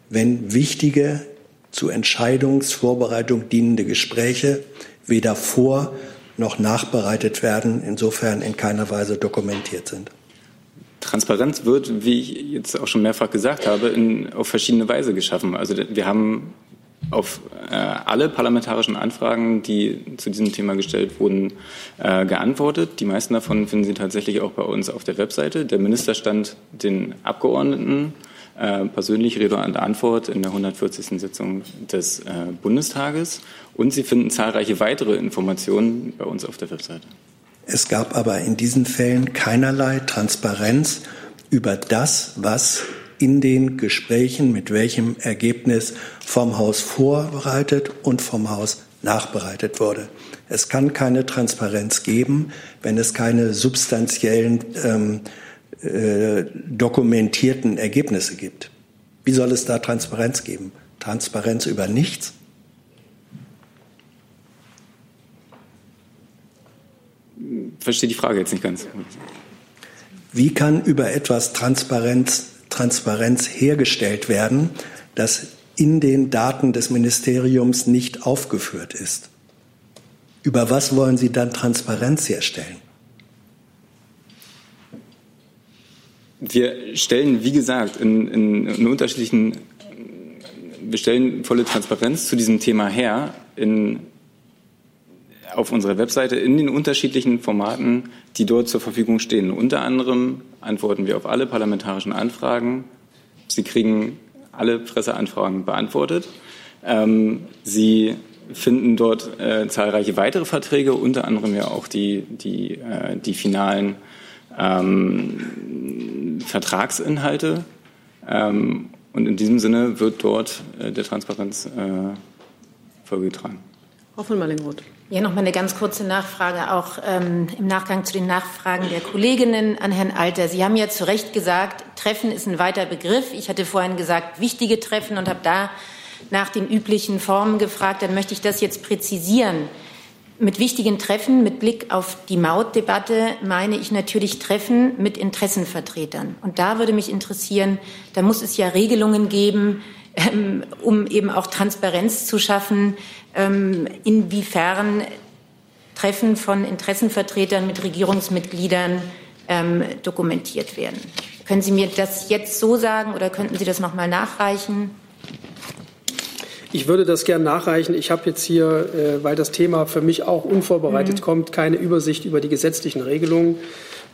wenn wichtige zu Entscheidungsvorbereitung dienende Gespräche weder vor noch nachbereitet werden, insofern in keiner Weise dokumentiert sind. Transparenz wird, wie ich jetzt auch schon mehrfach gesagt habe, in, auf verschiedene Weise geschaffen. Also wir haben auf äh, alle parlamentarischen Anfragen, die zu diesem Thema gestellt wurden, äh, geantwortet. Die meisten davon finden Sie tatsächlich auch bei uns auf der Webseite. Der Minister stand den Abgeordneten äh, persönlich Rede und Antwort in der 140. Sitzung des äh, Bundestages. Und Sie finden zahlreiche weitere Informationen bei uns auf der Webseite. Es gab aber in diesen Fällen keinerlei Transparenz über das, was in den Gesprächen mit welchem Ergebnis vom Haus vorbereitet und vom Haus nachbereitet wurde. Es kann keine Transparenz geben, wenn es keine substanziellen ähm, äh, dokumentierten Ergebnisse gibt. Wie soll es da Transparenz geben? Transparenz über nichts? Verstehe die Frage jetzt nicht ganz. Wie kann über etwas Transparenz, Transparenz hergestellt werden, das in den Daten des Ministeriums nicht aufgeführt ist? Über was wollen Sie dann Transparenz herstellen? Wir stellen, wie gesagt, in, in, in unterschiedlichen, wir stellen volle Transparenz zu diesem Thema her in, auf unserer Webseite in den unterschiedlichen Formaten, die dort zur Verfügung stehen. Unter anderem antworten wir auf alle parlamentarischen Anfragen. Sie kriegen alle Presseanfragen beantwortet. Ähm, Sie finden dort äh, zahlreiche weitere Verträge, unter anderem ja auch die, die, äh, die finalen ähm, Vertragsinhalte. Ähm, und in diesem Sinne wird dort äh, der Transparenz äh, Folge getragen. Frau von Mallingroth. Ja, noch mal eine ganz kurze Nachfrage, auch ähm, im Nachgang zu den Nachfragen der Kolleginnen an Herrn Alter. Sie haben ja zu Recht gesagt, Treffen ist ein weiter Begriff. Ich hatte vorhin gesagt, wichtige Treffen und habe da nach den üblichen Formen gefragt. Dann möchte ich das jetzt präzisieren. Mit wichtigen Treffen mit Blick auf die Mautdebatte meine ich natürlich Treffen mit Interessenvertretern. Und da würde mich interessieren, da muss es ja Regelungen geben, ähm, um eben auch Transparenz zu schaffen, ähm, inwiefern Treffen von Interessenvertretern mit Regierungsmitgliedern ähm, dokumentiert werden. Können Sie mir das jetzt so sagen oder könnten Sie das noch mal nachreichen? Ich würde das gern nachreichen. Ich habe jetzt hier, äh, weil das Thema für mich auch unvorbereitet mhm. kommt, keine Übersicht über die gesetzlichen Regelungen.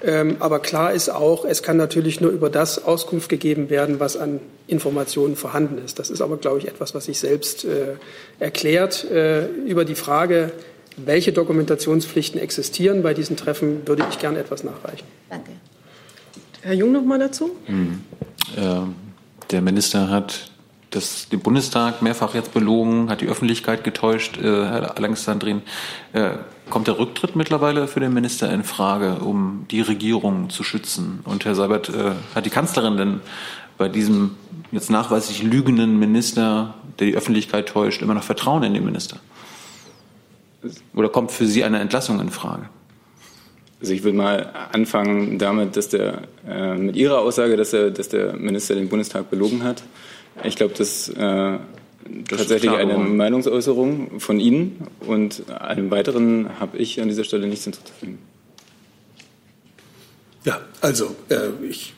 Ähm, aber klar ist auch, es kann natürlich nur über das Auskunft gegeben werden, was an Informationen vorhanden ist. Das ist aber, glaube ich, etwas, was sich selbst äh, erklärt. Äh, über die Frage, welche Dokumentationspflichten existieren bei diesen Treffen, würde ich gern etwas nachreichen. Danke. Herr Jung noch mal dazu. Hm. Äh, der Minister hat das, den Bundestag mehrfach jetzt belogen, hat die Öffentlichkeit getäuscht, äh, Herr Alexandrin. Äh, kommt der Rücktritt mittlerweile für den Minister in Frage, um die Regierung zu schützen? Und Herr Seibert, äh, hat die Kanzlerin denn bei diesem jetzt nachweislich lügenden Minister, der die Öffentlichkeit täuscht, immer noch Vertrauen in den Minister? Oder kommt für Sie eine Entlassung in Frage? Also ich würde mal anfangen damit, dass der äh, mit Ihrer Aussage, dass, er, dass der Minister den Bundestag belogen hat. Ich glaube, das, äh, das tatsächlich eine Meinungsäußerung von Ihnen und einem weiteren habe ich an dieser Stelle nichts hinzuzufügen. Ja, also äh, ich,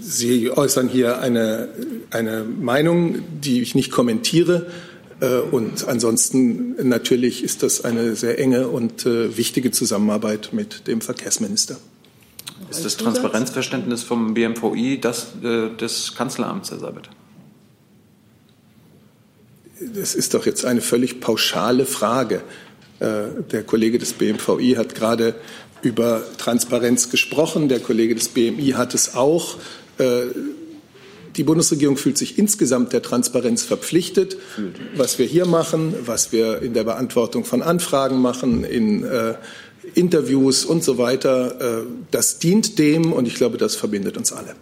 Sie äußern hier eine, eine Meinung, die ich nicht kommentiere. Äh, und ansonsten natürlich ist das eine sehr enge und äh, wichtige Zusammenarbeit mit dem Verkehrsminister. Ist das Transparenzverständnis vom BMVI das äh, des Kanzleramts, Herr Seibert? Das ist doch jetzt eine völlig pauschale Frage. Der Kollege des BMVI hat gerade über Transparenz gesprochen. Der Kollege des BMI hat es auch. Die Bundesregierung fühlt sich insgesamt der Transparenz verpflichtet. Was wir hier machen, was wir in der Beantwortung von Anfragen machen, in äh, Interviews und so weiter, äh, das dient dem und ich glaube, das verbindet uns alle.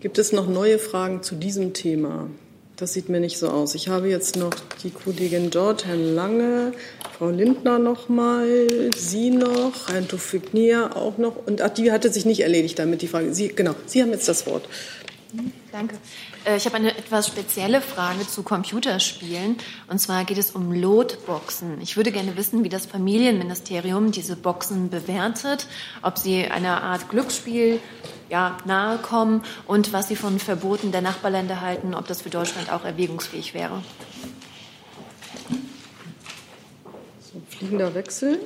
Gibt es noch neue Fragen zu diesem Thema? Das sieht mir nicht so aus. Ich habe jetzt noch die Kollegin dort, Herrn Lange, Frau Lindner noch mal, Sie noch, Herrn Tufik-Nia auch noch. Und ach, die hatte sich nicht erledigt damit, die Frage. Sie, genau, Sie haben jetzt das Wort. Danke. Äh, ich habe eine etwas spezielle Frage zu Computerspielen. Und zwar geht es um Lotboxen. Ich würde gerne wissen, wie das Familienministerium diese Boxen bewertet, ob sie einer Art Glücksspiel ja, nahe kommen und was sie von Verboten der Nachbarländer halten, ob das für Deutschland auch erwägungsfähig wäre. So, fliegender Wechsel.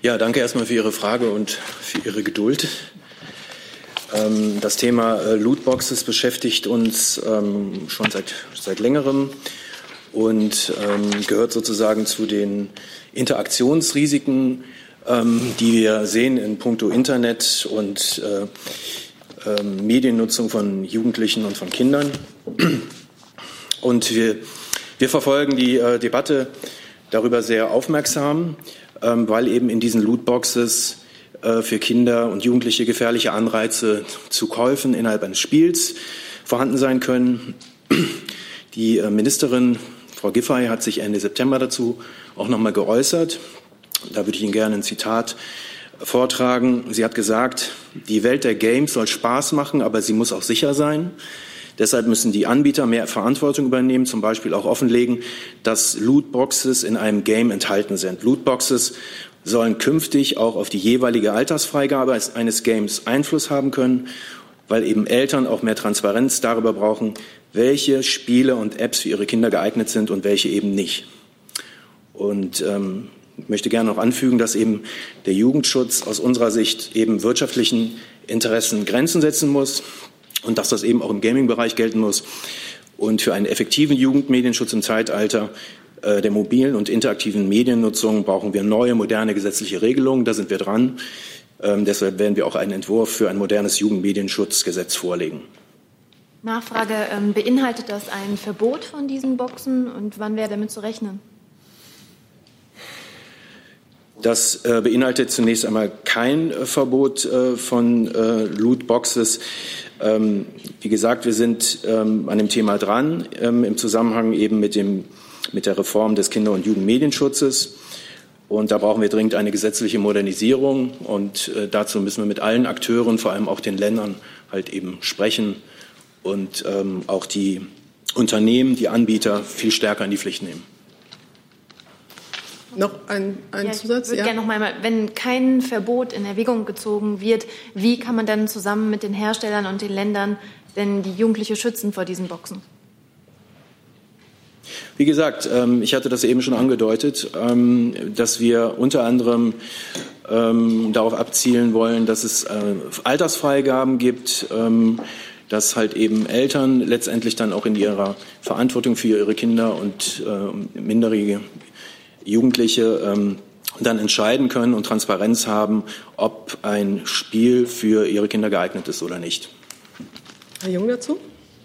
Ja, danke erstmal für Ihre Frage und für Ihre Geduld. Ähm, das Thema äh, Lootboxes beschäftigt uns ähm, schon seit, seit längerem und ähm, gehört sozusagen zu den Interaktionsrisiken, die wir sehen in puncto Internet und äh, Mediennutzung von Jugendlichen und von Kindern. Und wir, wir verfolgen die äh, Debatte darüber sehr aufmerksam. Weil eben in diesen Lootboxes für Kinder und Jugendliche gefährliche Anreize zu Käufen innerhalb eines Spiels vorhanden sein können. Die äh, Ministerin, Frau Giffey, hat sich Ende September dazu auch noch mal geäußert. Da würde ich Ihnen gerne ein Zitat vortragen. Sie hat gesagt, die Welt der Games soll Spaß machen, aber sie muss auch sicher sein. Deshalb müssen die Anbieter mehr Verantwortung übernehmen, zum Beispiel auch offenlegen, dass Lootboxes in einem Game enthalten sind. Lootboxes sollen künftig auch auf die jeweilige Altersfreigabe eines Games Einfluss haben können, weil eben Eltern auch mehr Transparenz darüber brauchen, welche Spiele und Apps für ihre Kinder geeignet sind und welche eben nicht. Und ähm, ich möchte gerne noch anfügen, dass eben der Jugendschutz aus unserer Sicht eben wirtschaftlichen Interessen Grenzen setzen muss und dass das eben auch im Gaming-Bereich gelten muss. Und für einen effektiven Jugendmedienschutz im Zeitalter der mobilen und interaktiven Mediennutzung brauchen wir neue, moderne gesetzliche Regelungen. Da sind wir dran. Ähm, deshalb werden wir auch einen Entwurf für ein modernes Jugendmedienschutzgesetz vorlegen. Nachfrage, ähm, beinhaltet das ein Verbot von diesen Boxen und wann wäre damit zu rechnen? Das äh, beinhaltet zunächst einmal kein äh, Verbot äh, von äh, Lootboxes. Ähm, wie gesagt, wir sind ähm, an dem Thema dran ähm, im Zusammenhang eben mit, dem, mit der Reform des Kinder- und Jugendmedienschutzes. Und da brauchen wir dringend eine gesetzliche Modernisierung. Und äh, dazu müssen wir mit allen Akteuren, vor allem auch den Ländern, halt eben sprechen und ähm, auch die Unternehmen, die Anbieter viel stärker in die Pflicht nehmen. Noch ein, ein ja, Zusatz? Ich würde ja. gerne noch mal, wenn kein Verbot in Erwägung gezogen wird, wie kann man dann zusammen mit den Herstellern und den Ländern denn die Jugendliche schützen vor diesen Boxen? Wie gesagt, ähm, ich hatte das eben schon angedeutet, ähm, dass wir unter anderem ähm, darauf abzielen wollen, dass es äh, Altersfreigaben gibt, dass halt eben Eltern letztendlich dann auch in ihrer Verantwortung für ihre Kinder und äh, minderjährige Jugendliche dann entscheiden können und Transparenz haben, ob ein Spiel für ihre Kinder geeignet ist oder nicht. Herr Jung dazu?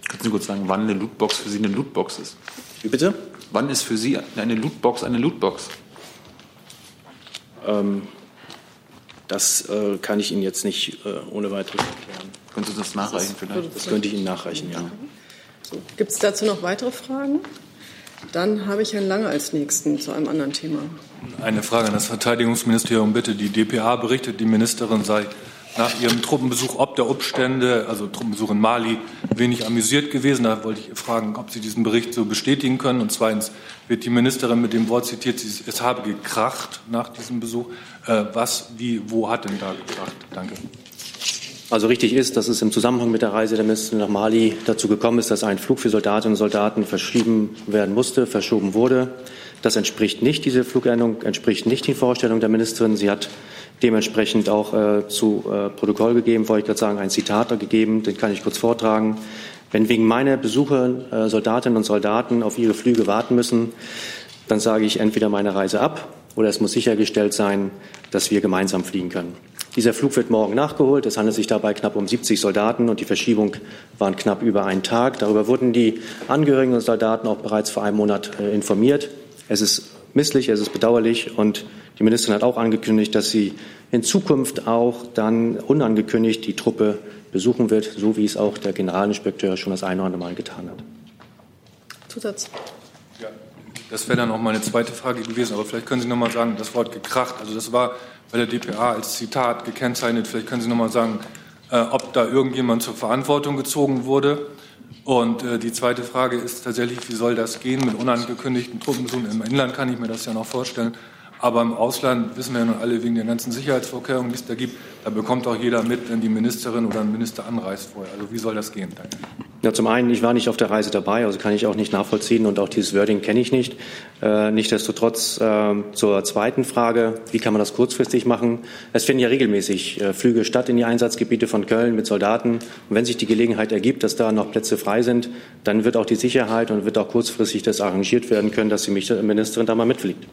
Können Sie kurz sagen, wann eine Lootbox für Sie eine Lootbox ist? Wie bitte? Wann ist für Sie eine Lootbox eine Lootbox? Ähm, das äh, kann ich Ihnen jetzt nicht äh, ohne weiteres erklären. Können Sie das nachreichen vielleicht? Das könnte ich Ihnen nachreichen, ja. So, Gibt es dazu noch weitere Fragen? Dann habe ich Herrn Lange als Nächsten zu einem anderen Thema. Eine Frage an das Verteidigungsministerium bitte. Die DPA berichtet, die Ministerin sei nach ihrem Truppenbesuch ob der Umstände, also Truppenbesuch in Mali, wenig amüsiert gewesen. Da wollte ich fragen, ob Sie diesen Bericht so bestätigen können. Und zweitens wird die Ministerin mit dem Wort zitiert, es habe gekracht nach diesem Besuch. Äh, was, wie, wo hat denn da gekracht? Danke. Also richtig ist, dass es im Zusammenhang mit der Reise der Ministerin nach Mali dazu gekommen ist, dass ein Flug für Soldatinnen und Soldaten verschieben werden musste, verschoben wurde. Das entspricht nicht, diese Flugänderung entspricht nicht den Vorstellungen der Ministerin. Sie hat dementsprechend auch äh, zu äh, Protokoll gegeben, wollte ich gerade sagen, ein Zitat gegeben, den kann ich kurz vortragen. Wenn wegen meiner Besuche äh, Soldatinnen und Soldaten auf ihre Flüge warten müssen, dann sage ich entweder meine Reise ab oder es muss sichergestellt sein, dass wir gemeinsam fliegen können. Dieser Flug wird morgen nachgeholt. Es handelt sich dabei knapp um 70 Soldaten und die Verschiebung waren knapp über einen Tag. Darüber wurden die Angehörigen und Soldaten auch bereits vor einem Monat äh, informiert. Es ist misslich, es ist bedauerlich und die Ministerin hat auch angekündigt, dass sie in Zukunft auch dann unangekündigt die Truppe besuchen wird, so wie es auch der Generalinspekteur schon das eine oder andere Mal getan hat. Zusatz. Ja, das wäre dann auch meine zweite Frage gewesen, aber vielleicht können Sie noch mal sagen, das Wort gekracht, also das war bei der DPA als Zitat gekennzeichnet. Vielleicht können Sie noch mal sagen, äh, ob da irgendjemand zur Verantwortung gezogen wurde. Und äh, die zweite Frage ist tatsächlich, wie soll das gehen mit unangekündigten Truppenbesuchen? Im Inland kann ich mir das ja noch vorstellen. Aber im Ausland wissen wir ja nun alle wegen der ganzen Sicherheitsvorkehrungen, die es da gibt, da bekommt auch jeder mit, wenn die Ministerin oder ein Minister anreist vorher. Also wie soll das gehen? Danke. Ja, zum einen, ich war nicht auf der Reise dabei, also kann ich auch nicht nachvollziehen und auch dieses Wording kenne ich nicht. Äh, Nichtsdestotrotz äh, zur zweiten Frage, wie kann man das kurzfristig machen? Es finden ja regelmäßig äh, Flüge statt in die Einsatzgebiete von Köln mit Soldaten. Und wenn sich die Gelegenheit ergibt, dass da noch Plätze frei sind, dann wird auch die Sicherheit und wird auch kurzfristig das arrangiert werden können, dass die Ministerin da mal mitfliegt.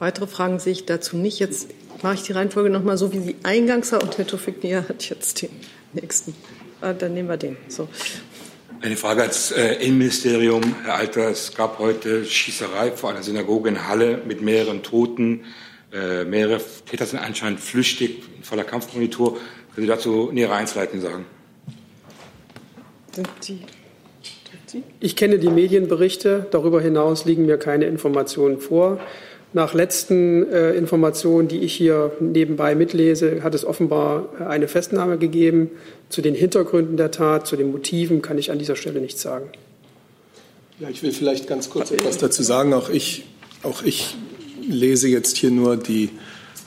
Weitere Fragen sehe ich dazu nicht. Jetzt mache ich die Reihenfolge noch mal so, wie sie eingangs war. Und Herr Tofik hat jetzt den nächsten. Ah, dann nehmen wir den. So. Eine Frage als äh, Innenministerium. Herr Alter, es gab heute Schießerei vor einer Synagoge in Halle mit mehreren Toten. Äh, mehrere Täter sind anscheinend flüchtig in voller Kampfmonitor. Können Sie dazu nähere Einzelheiten sagen? Sind die ich kenne die Medienberichte. Darüber hinaus liegen mir keine Informationen vor. Nach letzten äh, Informationen, die ich hier nebenbei mitlese, hat es offenbar eine Festnahme gegeben. Zu den Hintergründen der Tat, zu den Motiven kann ich an dieser Stelle nichts sagen. Ja, ich will vielleicht ganz kurz etwas dazu sagen. Auch ich, auch ich lese jetzt hier nur die,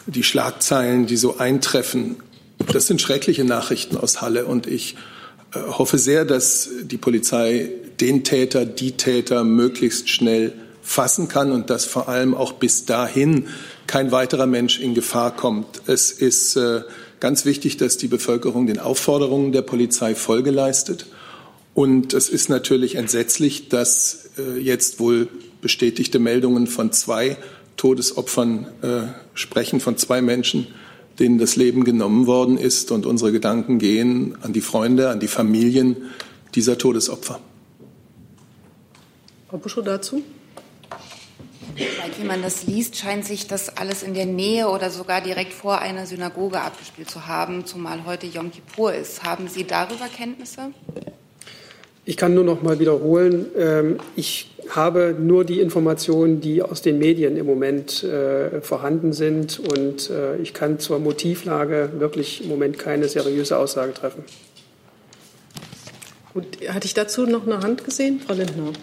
die Schlagzeilen, die so eintreffen. Das sind schreckliche Nachrichten aus Halle und ich äh, hoffe sehr, dass die Polizei den Täter, die Täter möglichst schnell fassen kann und dass vor allem auch bis dahin kein weiterer Mensch in Gefahr kommt. Es ist äh, ganz wichtig, dass die Bevölkerung den Aufforderungen der Polizei Folge leistet. Und es ist natürlich entsetzlich, dass äh, jetzt wohl bestätigte Meldungen von zwei Todesopfern äh, sprechen, von zwei Menschen, denen das Leben genommen worden ist. Und unsere Gedanken gehen an die Freunde, an die Familien dieser Todesopfer. Frau Buschow dazu? Wenn man das liest, scheint sich das alles in der Nähe oder sogar direkt vor einer Synagoge abgespielt zu haben, zumal heute Yom Kippur ist. Haben Sie darüber Kenntnisse? Ich kann nur noch mal wiederholen, ähm, ich habe nur die Informationen, die aus den Medien im Moment äh, vorhanden sind und äh, ich kann zur Motivlage wirklich im Moment keine seriöse Aussage treffen. Gut, hatte ich dazu noch eine Hand gesehen, Frau Lindner?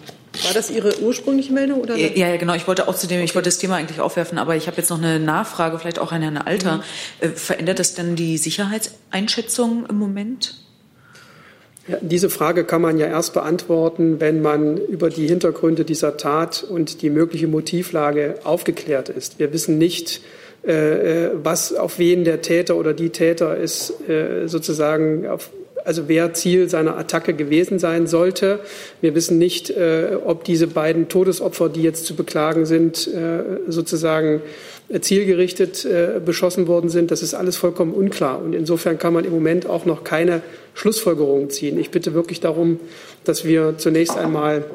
War das Ihre ursprüngliche Meldung? Oder ja, ja, genau. Ich wollte auch zu dem, ich wollte das Thema eigentlich aufwerfen, aber ich habe jetzt noch eine Nachfrage, vielleicht auch an Herrn Alter. Mhm. Äh, verändert das denn die Sicherheitseinschätzung im Moment? Ja, diese Frage kann man ja erst beantworten, wenn man über die Hintergründe dieser Tat und die mögliche Motivlage aufgeklärt ist. Wir wissen nicht, äh, äh was auf wen der Täter oder die Täter ist, äh, sozusagen auf also wer Ziel seiner Attacke gewesen sein sollte. Wir wissen nicht, äh, ob diese beiden Todesopfer, die jetzt zu beklagen sind, äh, sozusagen zielgerichtet äh, beschossen worden sind. Das ist alles vollkommen unklar. Und insofern kann man im Moment auch noch keine Schlussfolgerungen ziehen. Ich bitte wirklich darum, dass wir zunächst einmal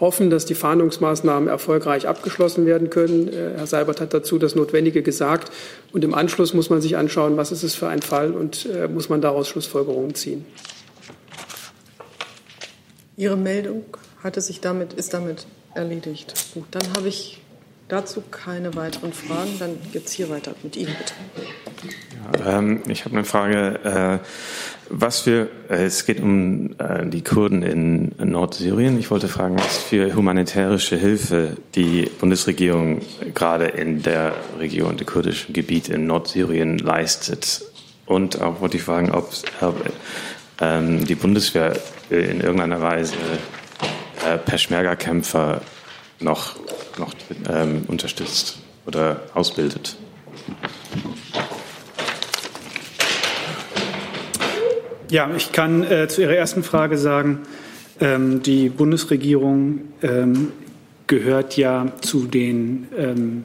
hoffen, dass die Fahndungsmaßnahmen erfolgreich abgeschlossen werden können. Äh, Herr Seibert hat dazu das Notwendige gesagt. Und im Anschluss muss man sich anschauen, was ist es für ein Fall und äh, muss man daraus Schlussfolgerungen ziehen. Ihre Meldung hatte sich damit, ist damit erledigt. Gut, dann habe ich dazu keine weiteren Fragen. Dann geht es hier weiter mit Ihnen, bitte. Ja, ähm, ich habe eine Frage. Äh, was für, äh, es geht um äh, die Kurden in Nordsyrien. Ich wollte fragen, was für humanitärische Hilfe die Bundesregierung gerade in der Region, dem kurdischen Gebiet in Nordsyrien leistet. Und auch wollte ich fragen, ob, ähm, die Bundeswehr in irgendeiner Weise äh, Peschmerga-Kämpfer noch, noch ähm, unterstützt oder ausbildet. Ja, ich kann äh, zu Ihrer ersten Frage sagen, ähm, die Bundesregierung ähm, gehört ja zu den ähm,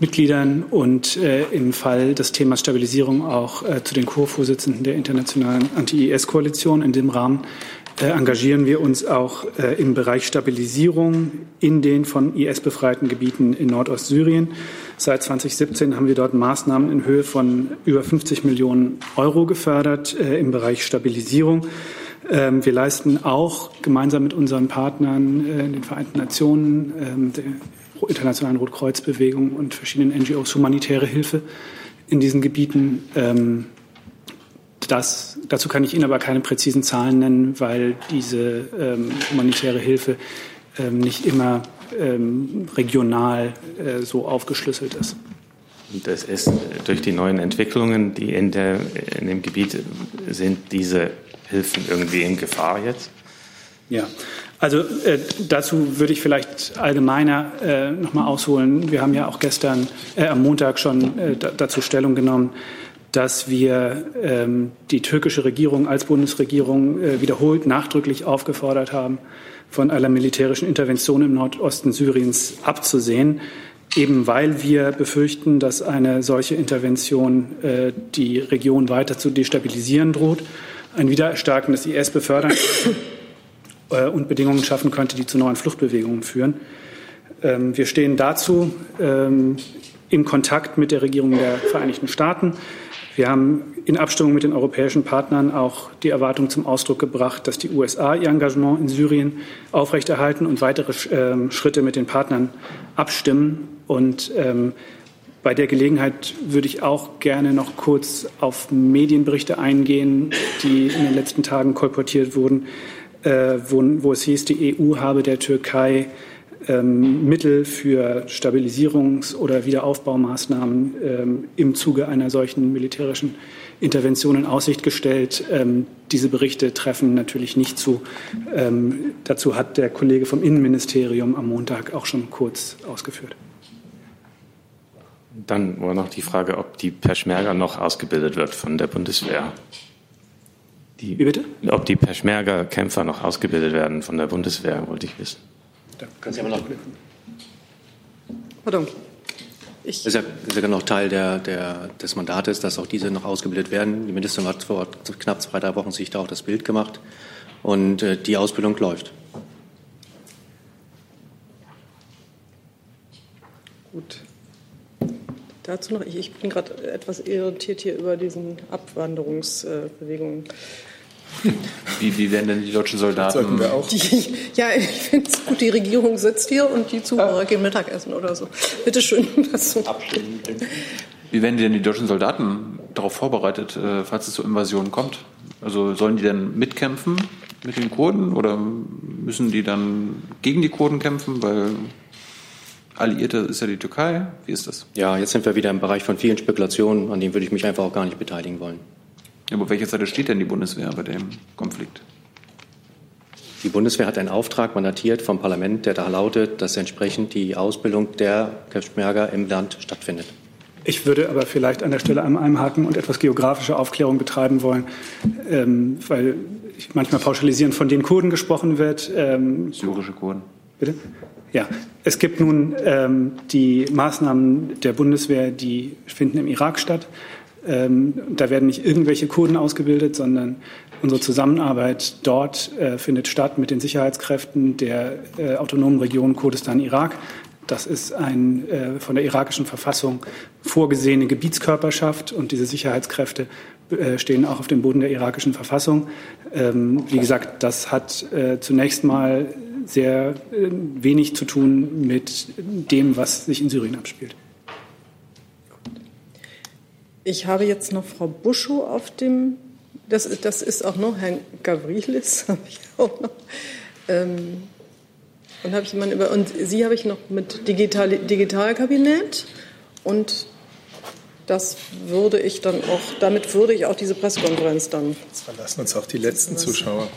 Mitgliedern und äh, im Fall des Themas Stabilisierung auch äh, zu den Co-Vorsitzenden der internationalen Anti-IS-Koalition. In dem Rahmen engagieren wir uns auch äh, im Bereich Stabilisierung in den von IS befreiten Gebieten in Nordostsyrien. Seit 2017 haben wir dort Maßnahmen in Höhe von über 50 Millionen Euro gefördert äh, im Bereich Stabilisierung. Ähm, wir leisten auch gemeinsam mit unseren Partnern in den Vereinten Nationen, ähm, der Internationalen Rotkreuzbewegung und verschiedenen NGOs humanitäre Hilfe in diesen Gebieten. Das, dazu kann ich Ihnen aber keine präzisen Zahlen nennen, weil diese ähm, humanitäre Hilfe ähm, nicht immer ähm, regional äh, so aufgeschlüsselt ist. Das ist durch die neuen Entwicklungen, die in, der, in dem Gebiet sind, diese Hilfen irgendwie in Gefahr jetzt? Ja, also äh, dazu würde ich vielleicht allgemeiner äh, noch mal ausholen. Wir haben ja auch gestern äh, am Montag schon äh, dazu Stellung genommen, dass wir ähm, die türkische Regierung als Bundesregierung äh, wiederholt nachdrücklich aufgefordert haben, von aller militärischen Intervention im Nordosten Syriens abzusehen, eben weil wir befürchten, dass eine solche Intervention äh, die Region weiter zu destabilisieren droht, ein Wiedererstarken des IS befördern *coughs* äh, und Bedingungen schaffen könnte, die zu neuen Fluchtbewegungen führen. Ähm, wir stehen dazu ähm, im Kontakt mit der Regierung der Vereinigten Staaten. Wir haben in Abstimmung mit den europäischen Partnern auch die Erwartung zum Ausdruck gebracht, dass die USA ihr Engagement in Syrien aufrechterhalten und weitere äh, Schritte mit den Partnern abstimmen. Und ähm, bei der Gelegenheit würde ich auch gerne noch kurz auf Medienberichte eingehen, die in den letzten Tagen kolportiert wurden, äh, wo, wo es hieß, die EU habe der Türkei Mittel für Stabilisierungs- oder Wiederaufbaumaßnahmen ähm, im Zuge einer solchen militärischen Intervention in Aussicht gestellt. Ähm, diese Berichte treffen natürlich nicht zu. Ähm, dazu hat der Kollege vom Innenministerium am Montag auch schon kurz ausgeführt. Dann war noch die Frage, ob die Peschmerga noch ausgebildet wird von der Bundeswehr. Die, Wie bitte? Ob die Peschmerga-Kämpfer noch ausgebildet werden von der Bundeswehr, wollte ich wissen. Da kann Sie aber noch. Pardon. Ich das ist ja, ist ja noch Teil der, der, des Mandates, dass auch diese noch ausgebildet werden. Die Ministerin hat vor knapp zwei, drei Wochen sich da auch das Bild gemacht. Und äh, die Ausbildung läuft. Gut. Dazu noch, ich, ich bin gerade etwas irritiert hier über diesen Abwanderungsbewegungen. Äh, wie, wie werden denn die deutschen Soldaten? Wir auch. Die, ja, ich finde es gut, die Regierung sitzt hier und die Zuhörer gehen Mittagessen oder so. Bitte schön. So. Wie werden denn die deutschen Soldaten darauf vorbereitet, äh, falls es zu Invasionen kommt? Also sollen die dann mitkämpfen mit den Kurden oder müssen die dann gegen die Kurden kämpfen, weil Alliierte ist ja die Türkei? Wie ist das? Ja, jetzt sind wir wieder im Bereich von vielen Spekulationen, an denen würde ich mich einfach auch gar nicht beteiligen wollen. Ja, aber welcher Seite steht denn die Bundeswehr bei dem Konflikt? Die Bundeswehr hat einen Auftrag mandatiert vom Parlament, der da lautet, dass entsprechend die Ausbildung der Peshmerga im Land stattfindet. Ich würde aber vielleicht an der Stelle einmal einhaken und etwas geografische Aufklärung betreiben wollen, ähm, weil manchmal pauschalisierend von den Kurden gesprochen wird. Ähm, Syrische Kurden. Bitte? Ja, es gibt nun ähm, die Maßnahmen der Bundeswehr, die finden im Irak statt. Ähm, da werden nicht irgendwelche Kurden ausgebildet, sondern unsere Zusammenarbeit dort äh, findet statt mit den Sicherheitskräften der äh, autonomen Region Kurdistan-Irak. Das ist eine äh, von der irakischen Verfassung vorgesehene Gebietskörperschaft und diese Sicherheitskräfte äh, stehen auch auf dem Boden der irakischen Verfassung. Ähm, wie gesagt, das hat äh, zunächst mal sehr äh, wenig zu tun mit dem, was sich in Syrien abspielt. Ich habe jetzt noch Frau Buschow auf dem, das, das ist auch noch Herrn Gavrilis, *laughs* habe ich auch noch. Ähm, und habe ich jemanden über, und Sie habe ich noch mit Digital, Digitalkabinett und das würde ich dann auch, damit würde ich auch diese Pressekonferenz dann. Jetzt verlassen uns auch die letzten Zuschauer.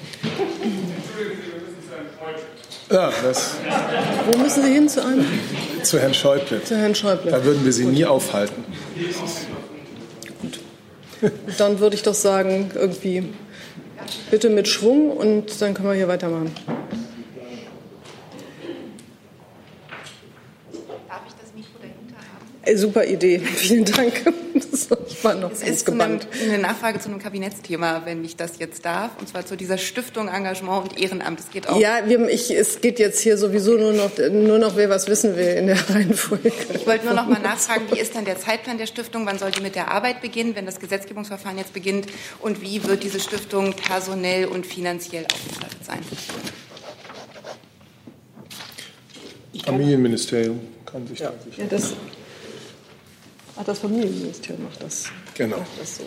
Ja, das. Wo müssen Sie hin zu einem? Zu Herrn Schäuble. Zu Herrn Schäuble. Da würden wir Sie Gut. nie aufhalten. Dann würde ich doch sagen, irgendwie bitte mit Schwung und dann können wir hier weitermachen. Super Idee, *laughs* vielen Dank. Ich war noch es ist einem, eine Nachfrage zu einem Kabinettsthema, wenn ich das jetzt darf, und zwar zu dieser Stiftung Engagement und Ehrenamt. Es geht auch. Ja, wir, ich, es geht jetzt hier sowieso nur noch, nur noch, wer was wissen will in der *laughs* Reihenfolge. Ich wollte nur noch mal nachfragen, wie ist denn der Zeitplan der Stiftung? Wann soll die mit der Arbeit beginnen, wenn das Gesetzgebungsverfahren jetzt beginnt? Und wie wird diese Stiftung personell und finanziell ausgestattet sein? Familienministerium kann sich ja. da sicher. Ja, das Ach, das Familienministerium macht das. Genau. Macht das so.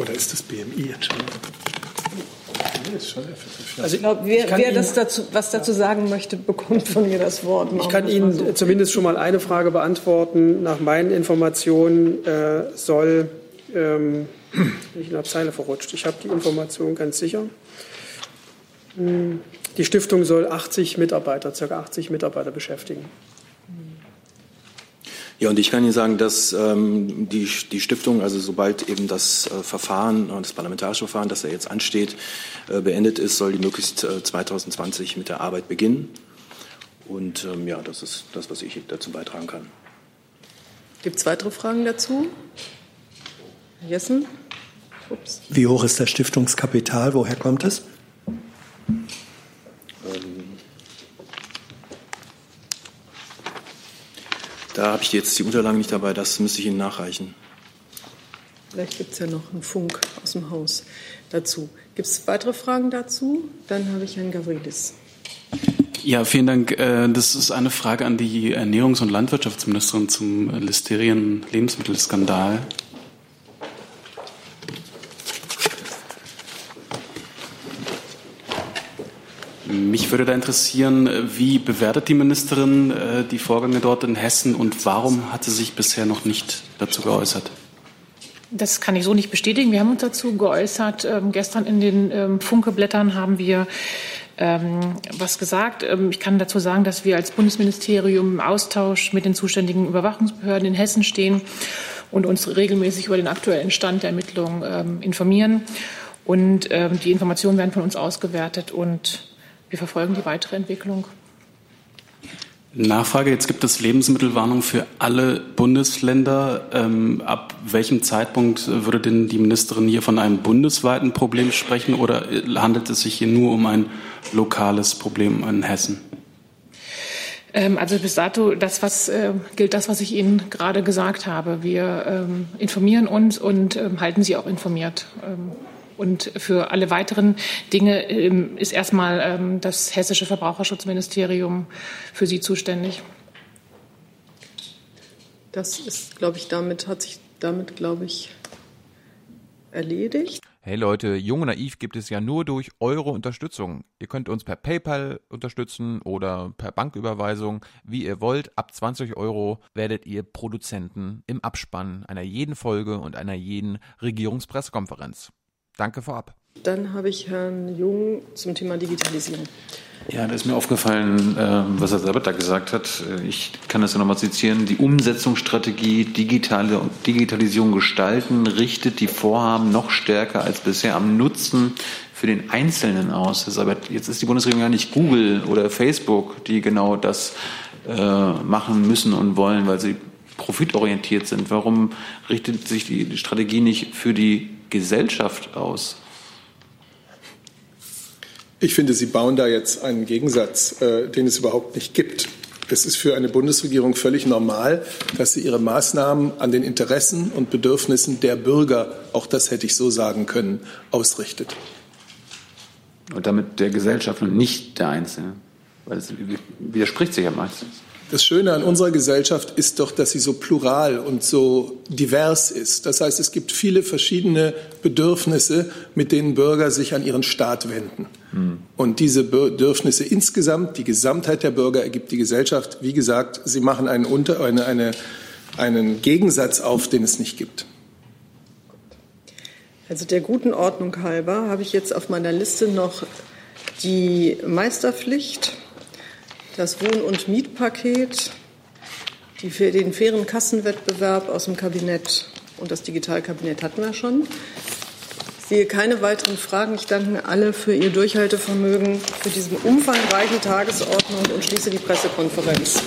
Oder ist das BMI? Entschuldigung. Also ich glaube, wer, wer das dazu, was dazu sagen möchte, bekommt von mir das Wort. Ich kann Ihnen so. zumindest schon mal eine Frage beantworten. Nach meinen Informationen äh, soll, ähm, ich in der Zeile verrutscht, ich habe die Information ganz sicher. Hm, die Stiftung soll 80 Mitarbeiter, ca. 80 Mitarbeiter beschäftigen. Ja, und ich kann Ihnen sagen, dass ähm, die, die Stiftung, also sobald eben das äh, Verfahren, das parlamentarische Verfahren, das ja jetzt ansteht, äh, beendet ist, soll die möglichst äh, 2020 mit der Arbeit beginnen. Und ähm, ja, das ist das, was ich dazu beitragen kann. Gibt es weitere Fragen dazu? Herr Jessen? Ups. Wie hoch ist das Stiftungskapital? Woher kommt es? Da habe ich jetzt die Unterlagen nicht dabei, das müsste ich Ihnen nachreichen. Vielleicht gibt es ja noch einen Funk aus dem Haus dazu. Gibt es weitere Fragen dazu? Dann habe ich Herrn Gavridis. Ja, vielen Dank. Äh, das ist eine Frage an die Ernährungs- und Landwirtschaftsministerin zum Listerien-Lebensmittelskandal. Mich würde da interessieren, wie bewertet die Ministerin äh, die Vorgänge dort in Hessen und warum hat sie sich bisher noch nicht dazu geäußert? Das kann ich so nicht bestätigen. Wir haben uns dazu geäußert. Ähm, gestern in den ähm, Funkeblättern haben wir ähm, was gesagt. Ähm, ich kann dazu sagen, dass wir als Bundesministerium im Austausch mit den zuständigen Überwachungsbehörden in Hessen stehen und uns regelmäßig über den aktuellen Stand der Ermittlungen ähm, informieren. Und ähm, die Informationen werden von uns ausgewertet und wir verfolgen die weitere Entwicklung. Nachfrage, jetzt gibt es Lebensmittelwarnung für alle Bundesländer. Ähm, ab welchem Zeitpunkt würde denn die Ministerin hier von einem bundesweiten Problem sprechen oder handelt es sich hier nur um ein lokales Problem in Hessen? Ähm, also bis dato, das was äh, gilt das, was ich Ihnen gerade gesagt habe. Wir ähm, informieren uns und ähm, halten Sie auch informiert. Ähm, und für alle weiteren Dinge ähm, ist erstmal ähm, das hessische Verbraucherschutzministerium für Sie zuständig. Das ist, glaube ich, damit hat sich damit, glaube ich, erledigt. Hey Leute, Jung und Naiv gibt es ja nur durch eure Unterstützung. Ihr könnt uns per PayPal unterstützen oder per Banküberweisung, wie ihr wollt. Ab 20 Euro werdet ihr Produzenten im Abspann einer jeden Folge und einer jeden Regierungspressekonferenz. Danke vorab. Dann habe ich Herrn Jung zum Thema Digitalisierung. Ja, da ist mir aufgefallen, ähm, was Herr Sabat da gesagt hat. Äh, ich kann das ja nochmal zitieren. Die Umsetzungsstrategie Digitale Digitalisierung gestalten richtet die Vorhaben noch stärker als bisher am Nutzen für den Einzelnen aus. Herr Sabat, jetzt ist die Bundesregierung ja nicht Google oder Facebook, die genau das äh, machen müssen und wollen, weil sie profitorientiert sind? Warum richtet sich die Strategie nicht für die Gesellschaft aus? Ich finde, Sie bauen da jetzt einen Gegensatz, äh, den es überhaupt nicht gibt. Es ist für eine Bundesregierung völlig normal, dass sie ihre Maßnahmen an den Interessen und Bedürfnissen der Bürger, auch das hätte ich so sagen können, ausrichtet. Und damit der Gesellschaft und nicht der Einzelne. Weil es widerspricht sich ja meistens. Das Schöne an unserer Gesellschaft ist doch, dass sie so plural und so divers ist. Das heißt, es gibt viele verschiedene Bedürfnisse, mit denen Bürger sich an ihren Staat wenden. Hm. Und diese Bedürfnisse insgesamt, die Gesamtheit der Bürger ergibt die Gesellschaft. Wie gesagt, sie machen einen, Unter eine, eine, einen Gegensatz auf, den es nicht gibt. Also der guten Ordnung halber habe ich jetzt auf meiner Liste noch die Meisterpflicht das Wohn- und Mietpaket, die, den fairen Kassenwettbewerb aus dem Kabinett und das Digitalkabinett hatten wir schon. Ich sehe keine weiteren Fragen. Ich danke alle für Ihr Durchhaltevermögen, für diese umfangreiche Tagesordnung und schließe die Pressekonferenz.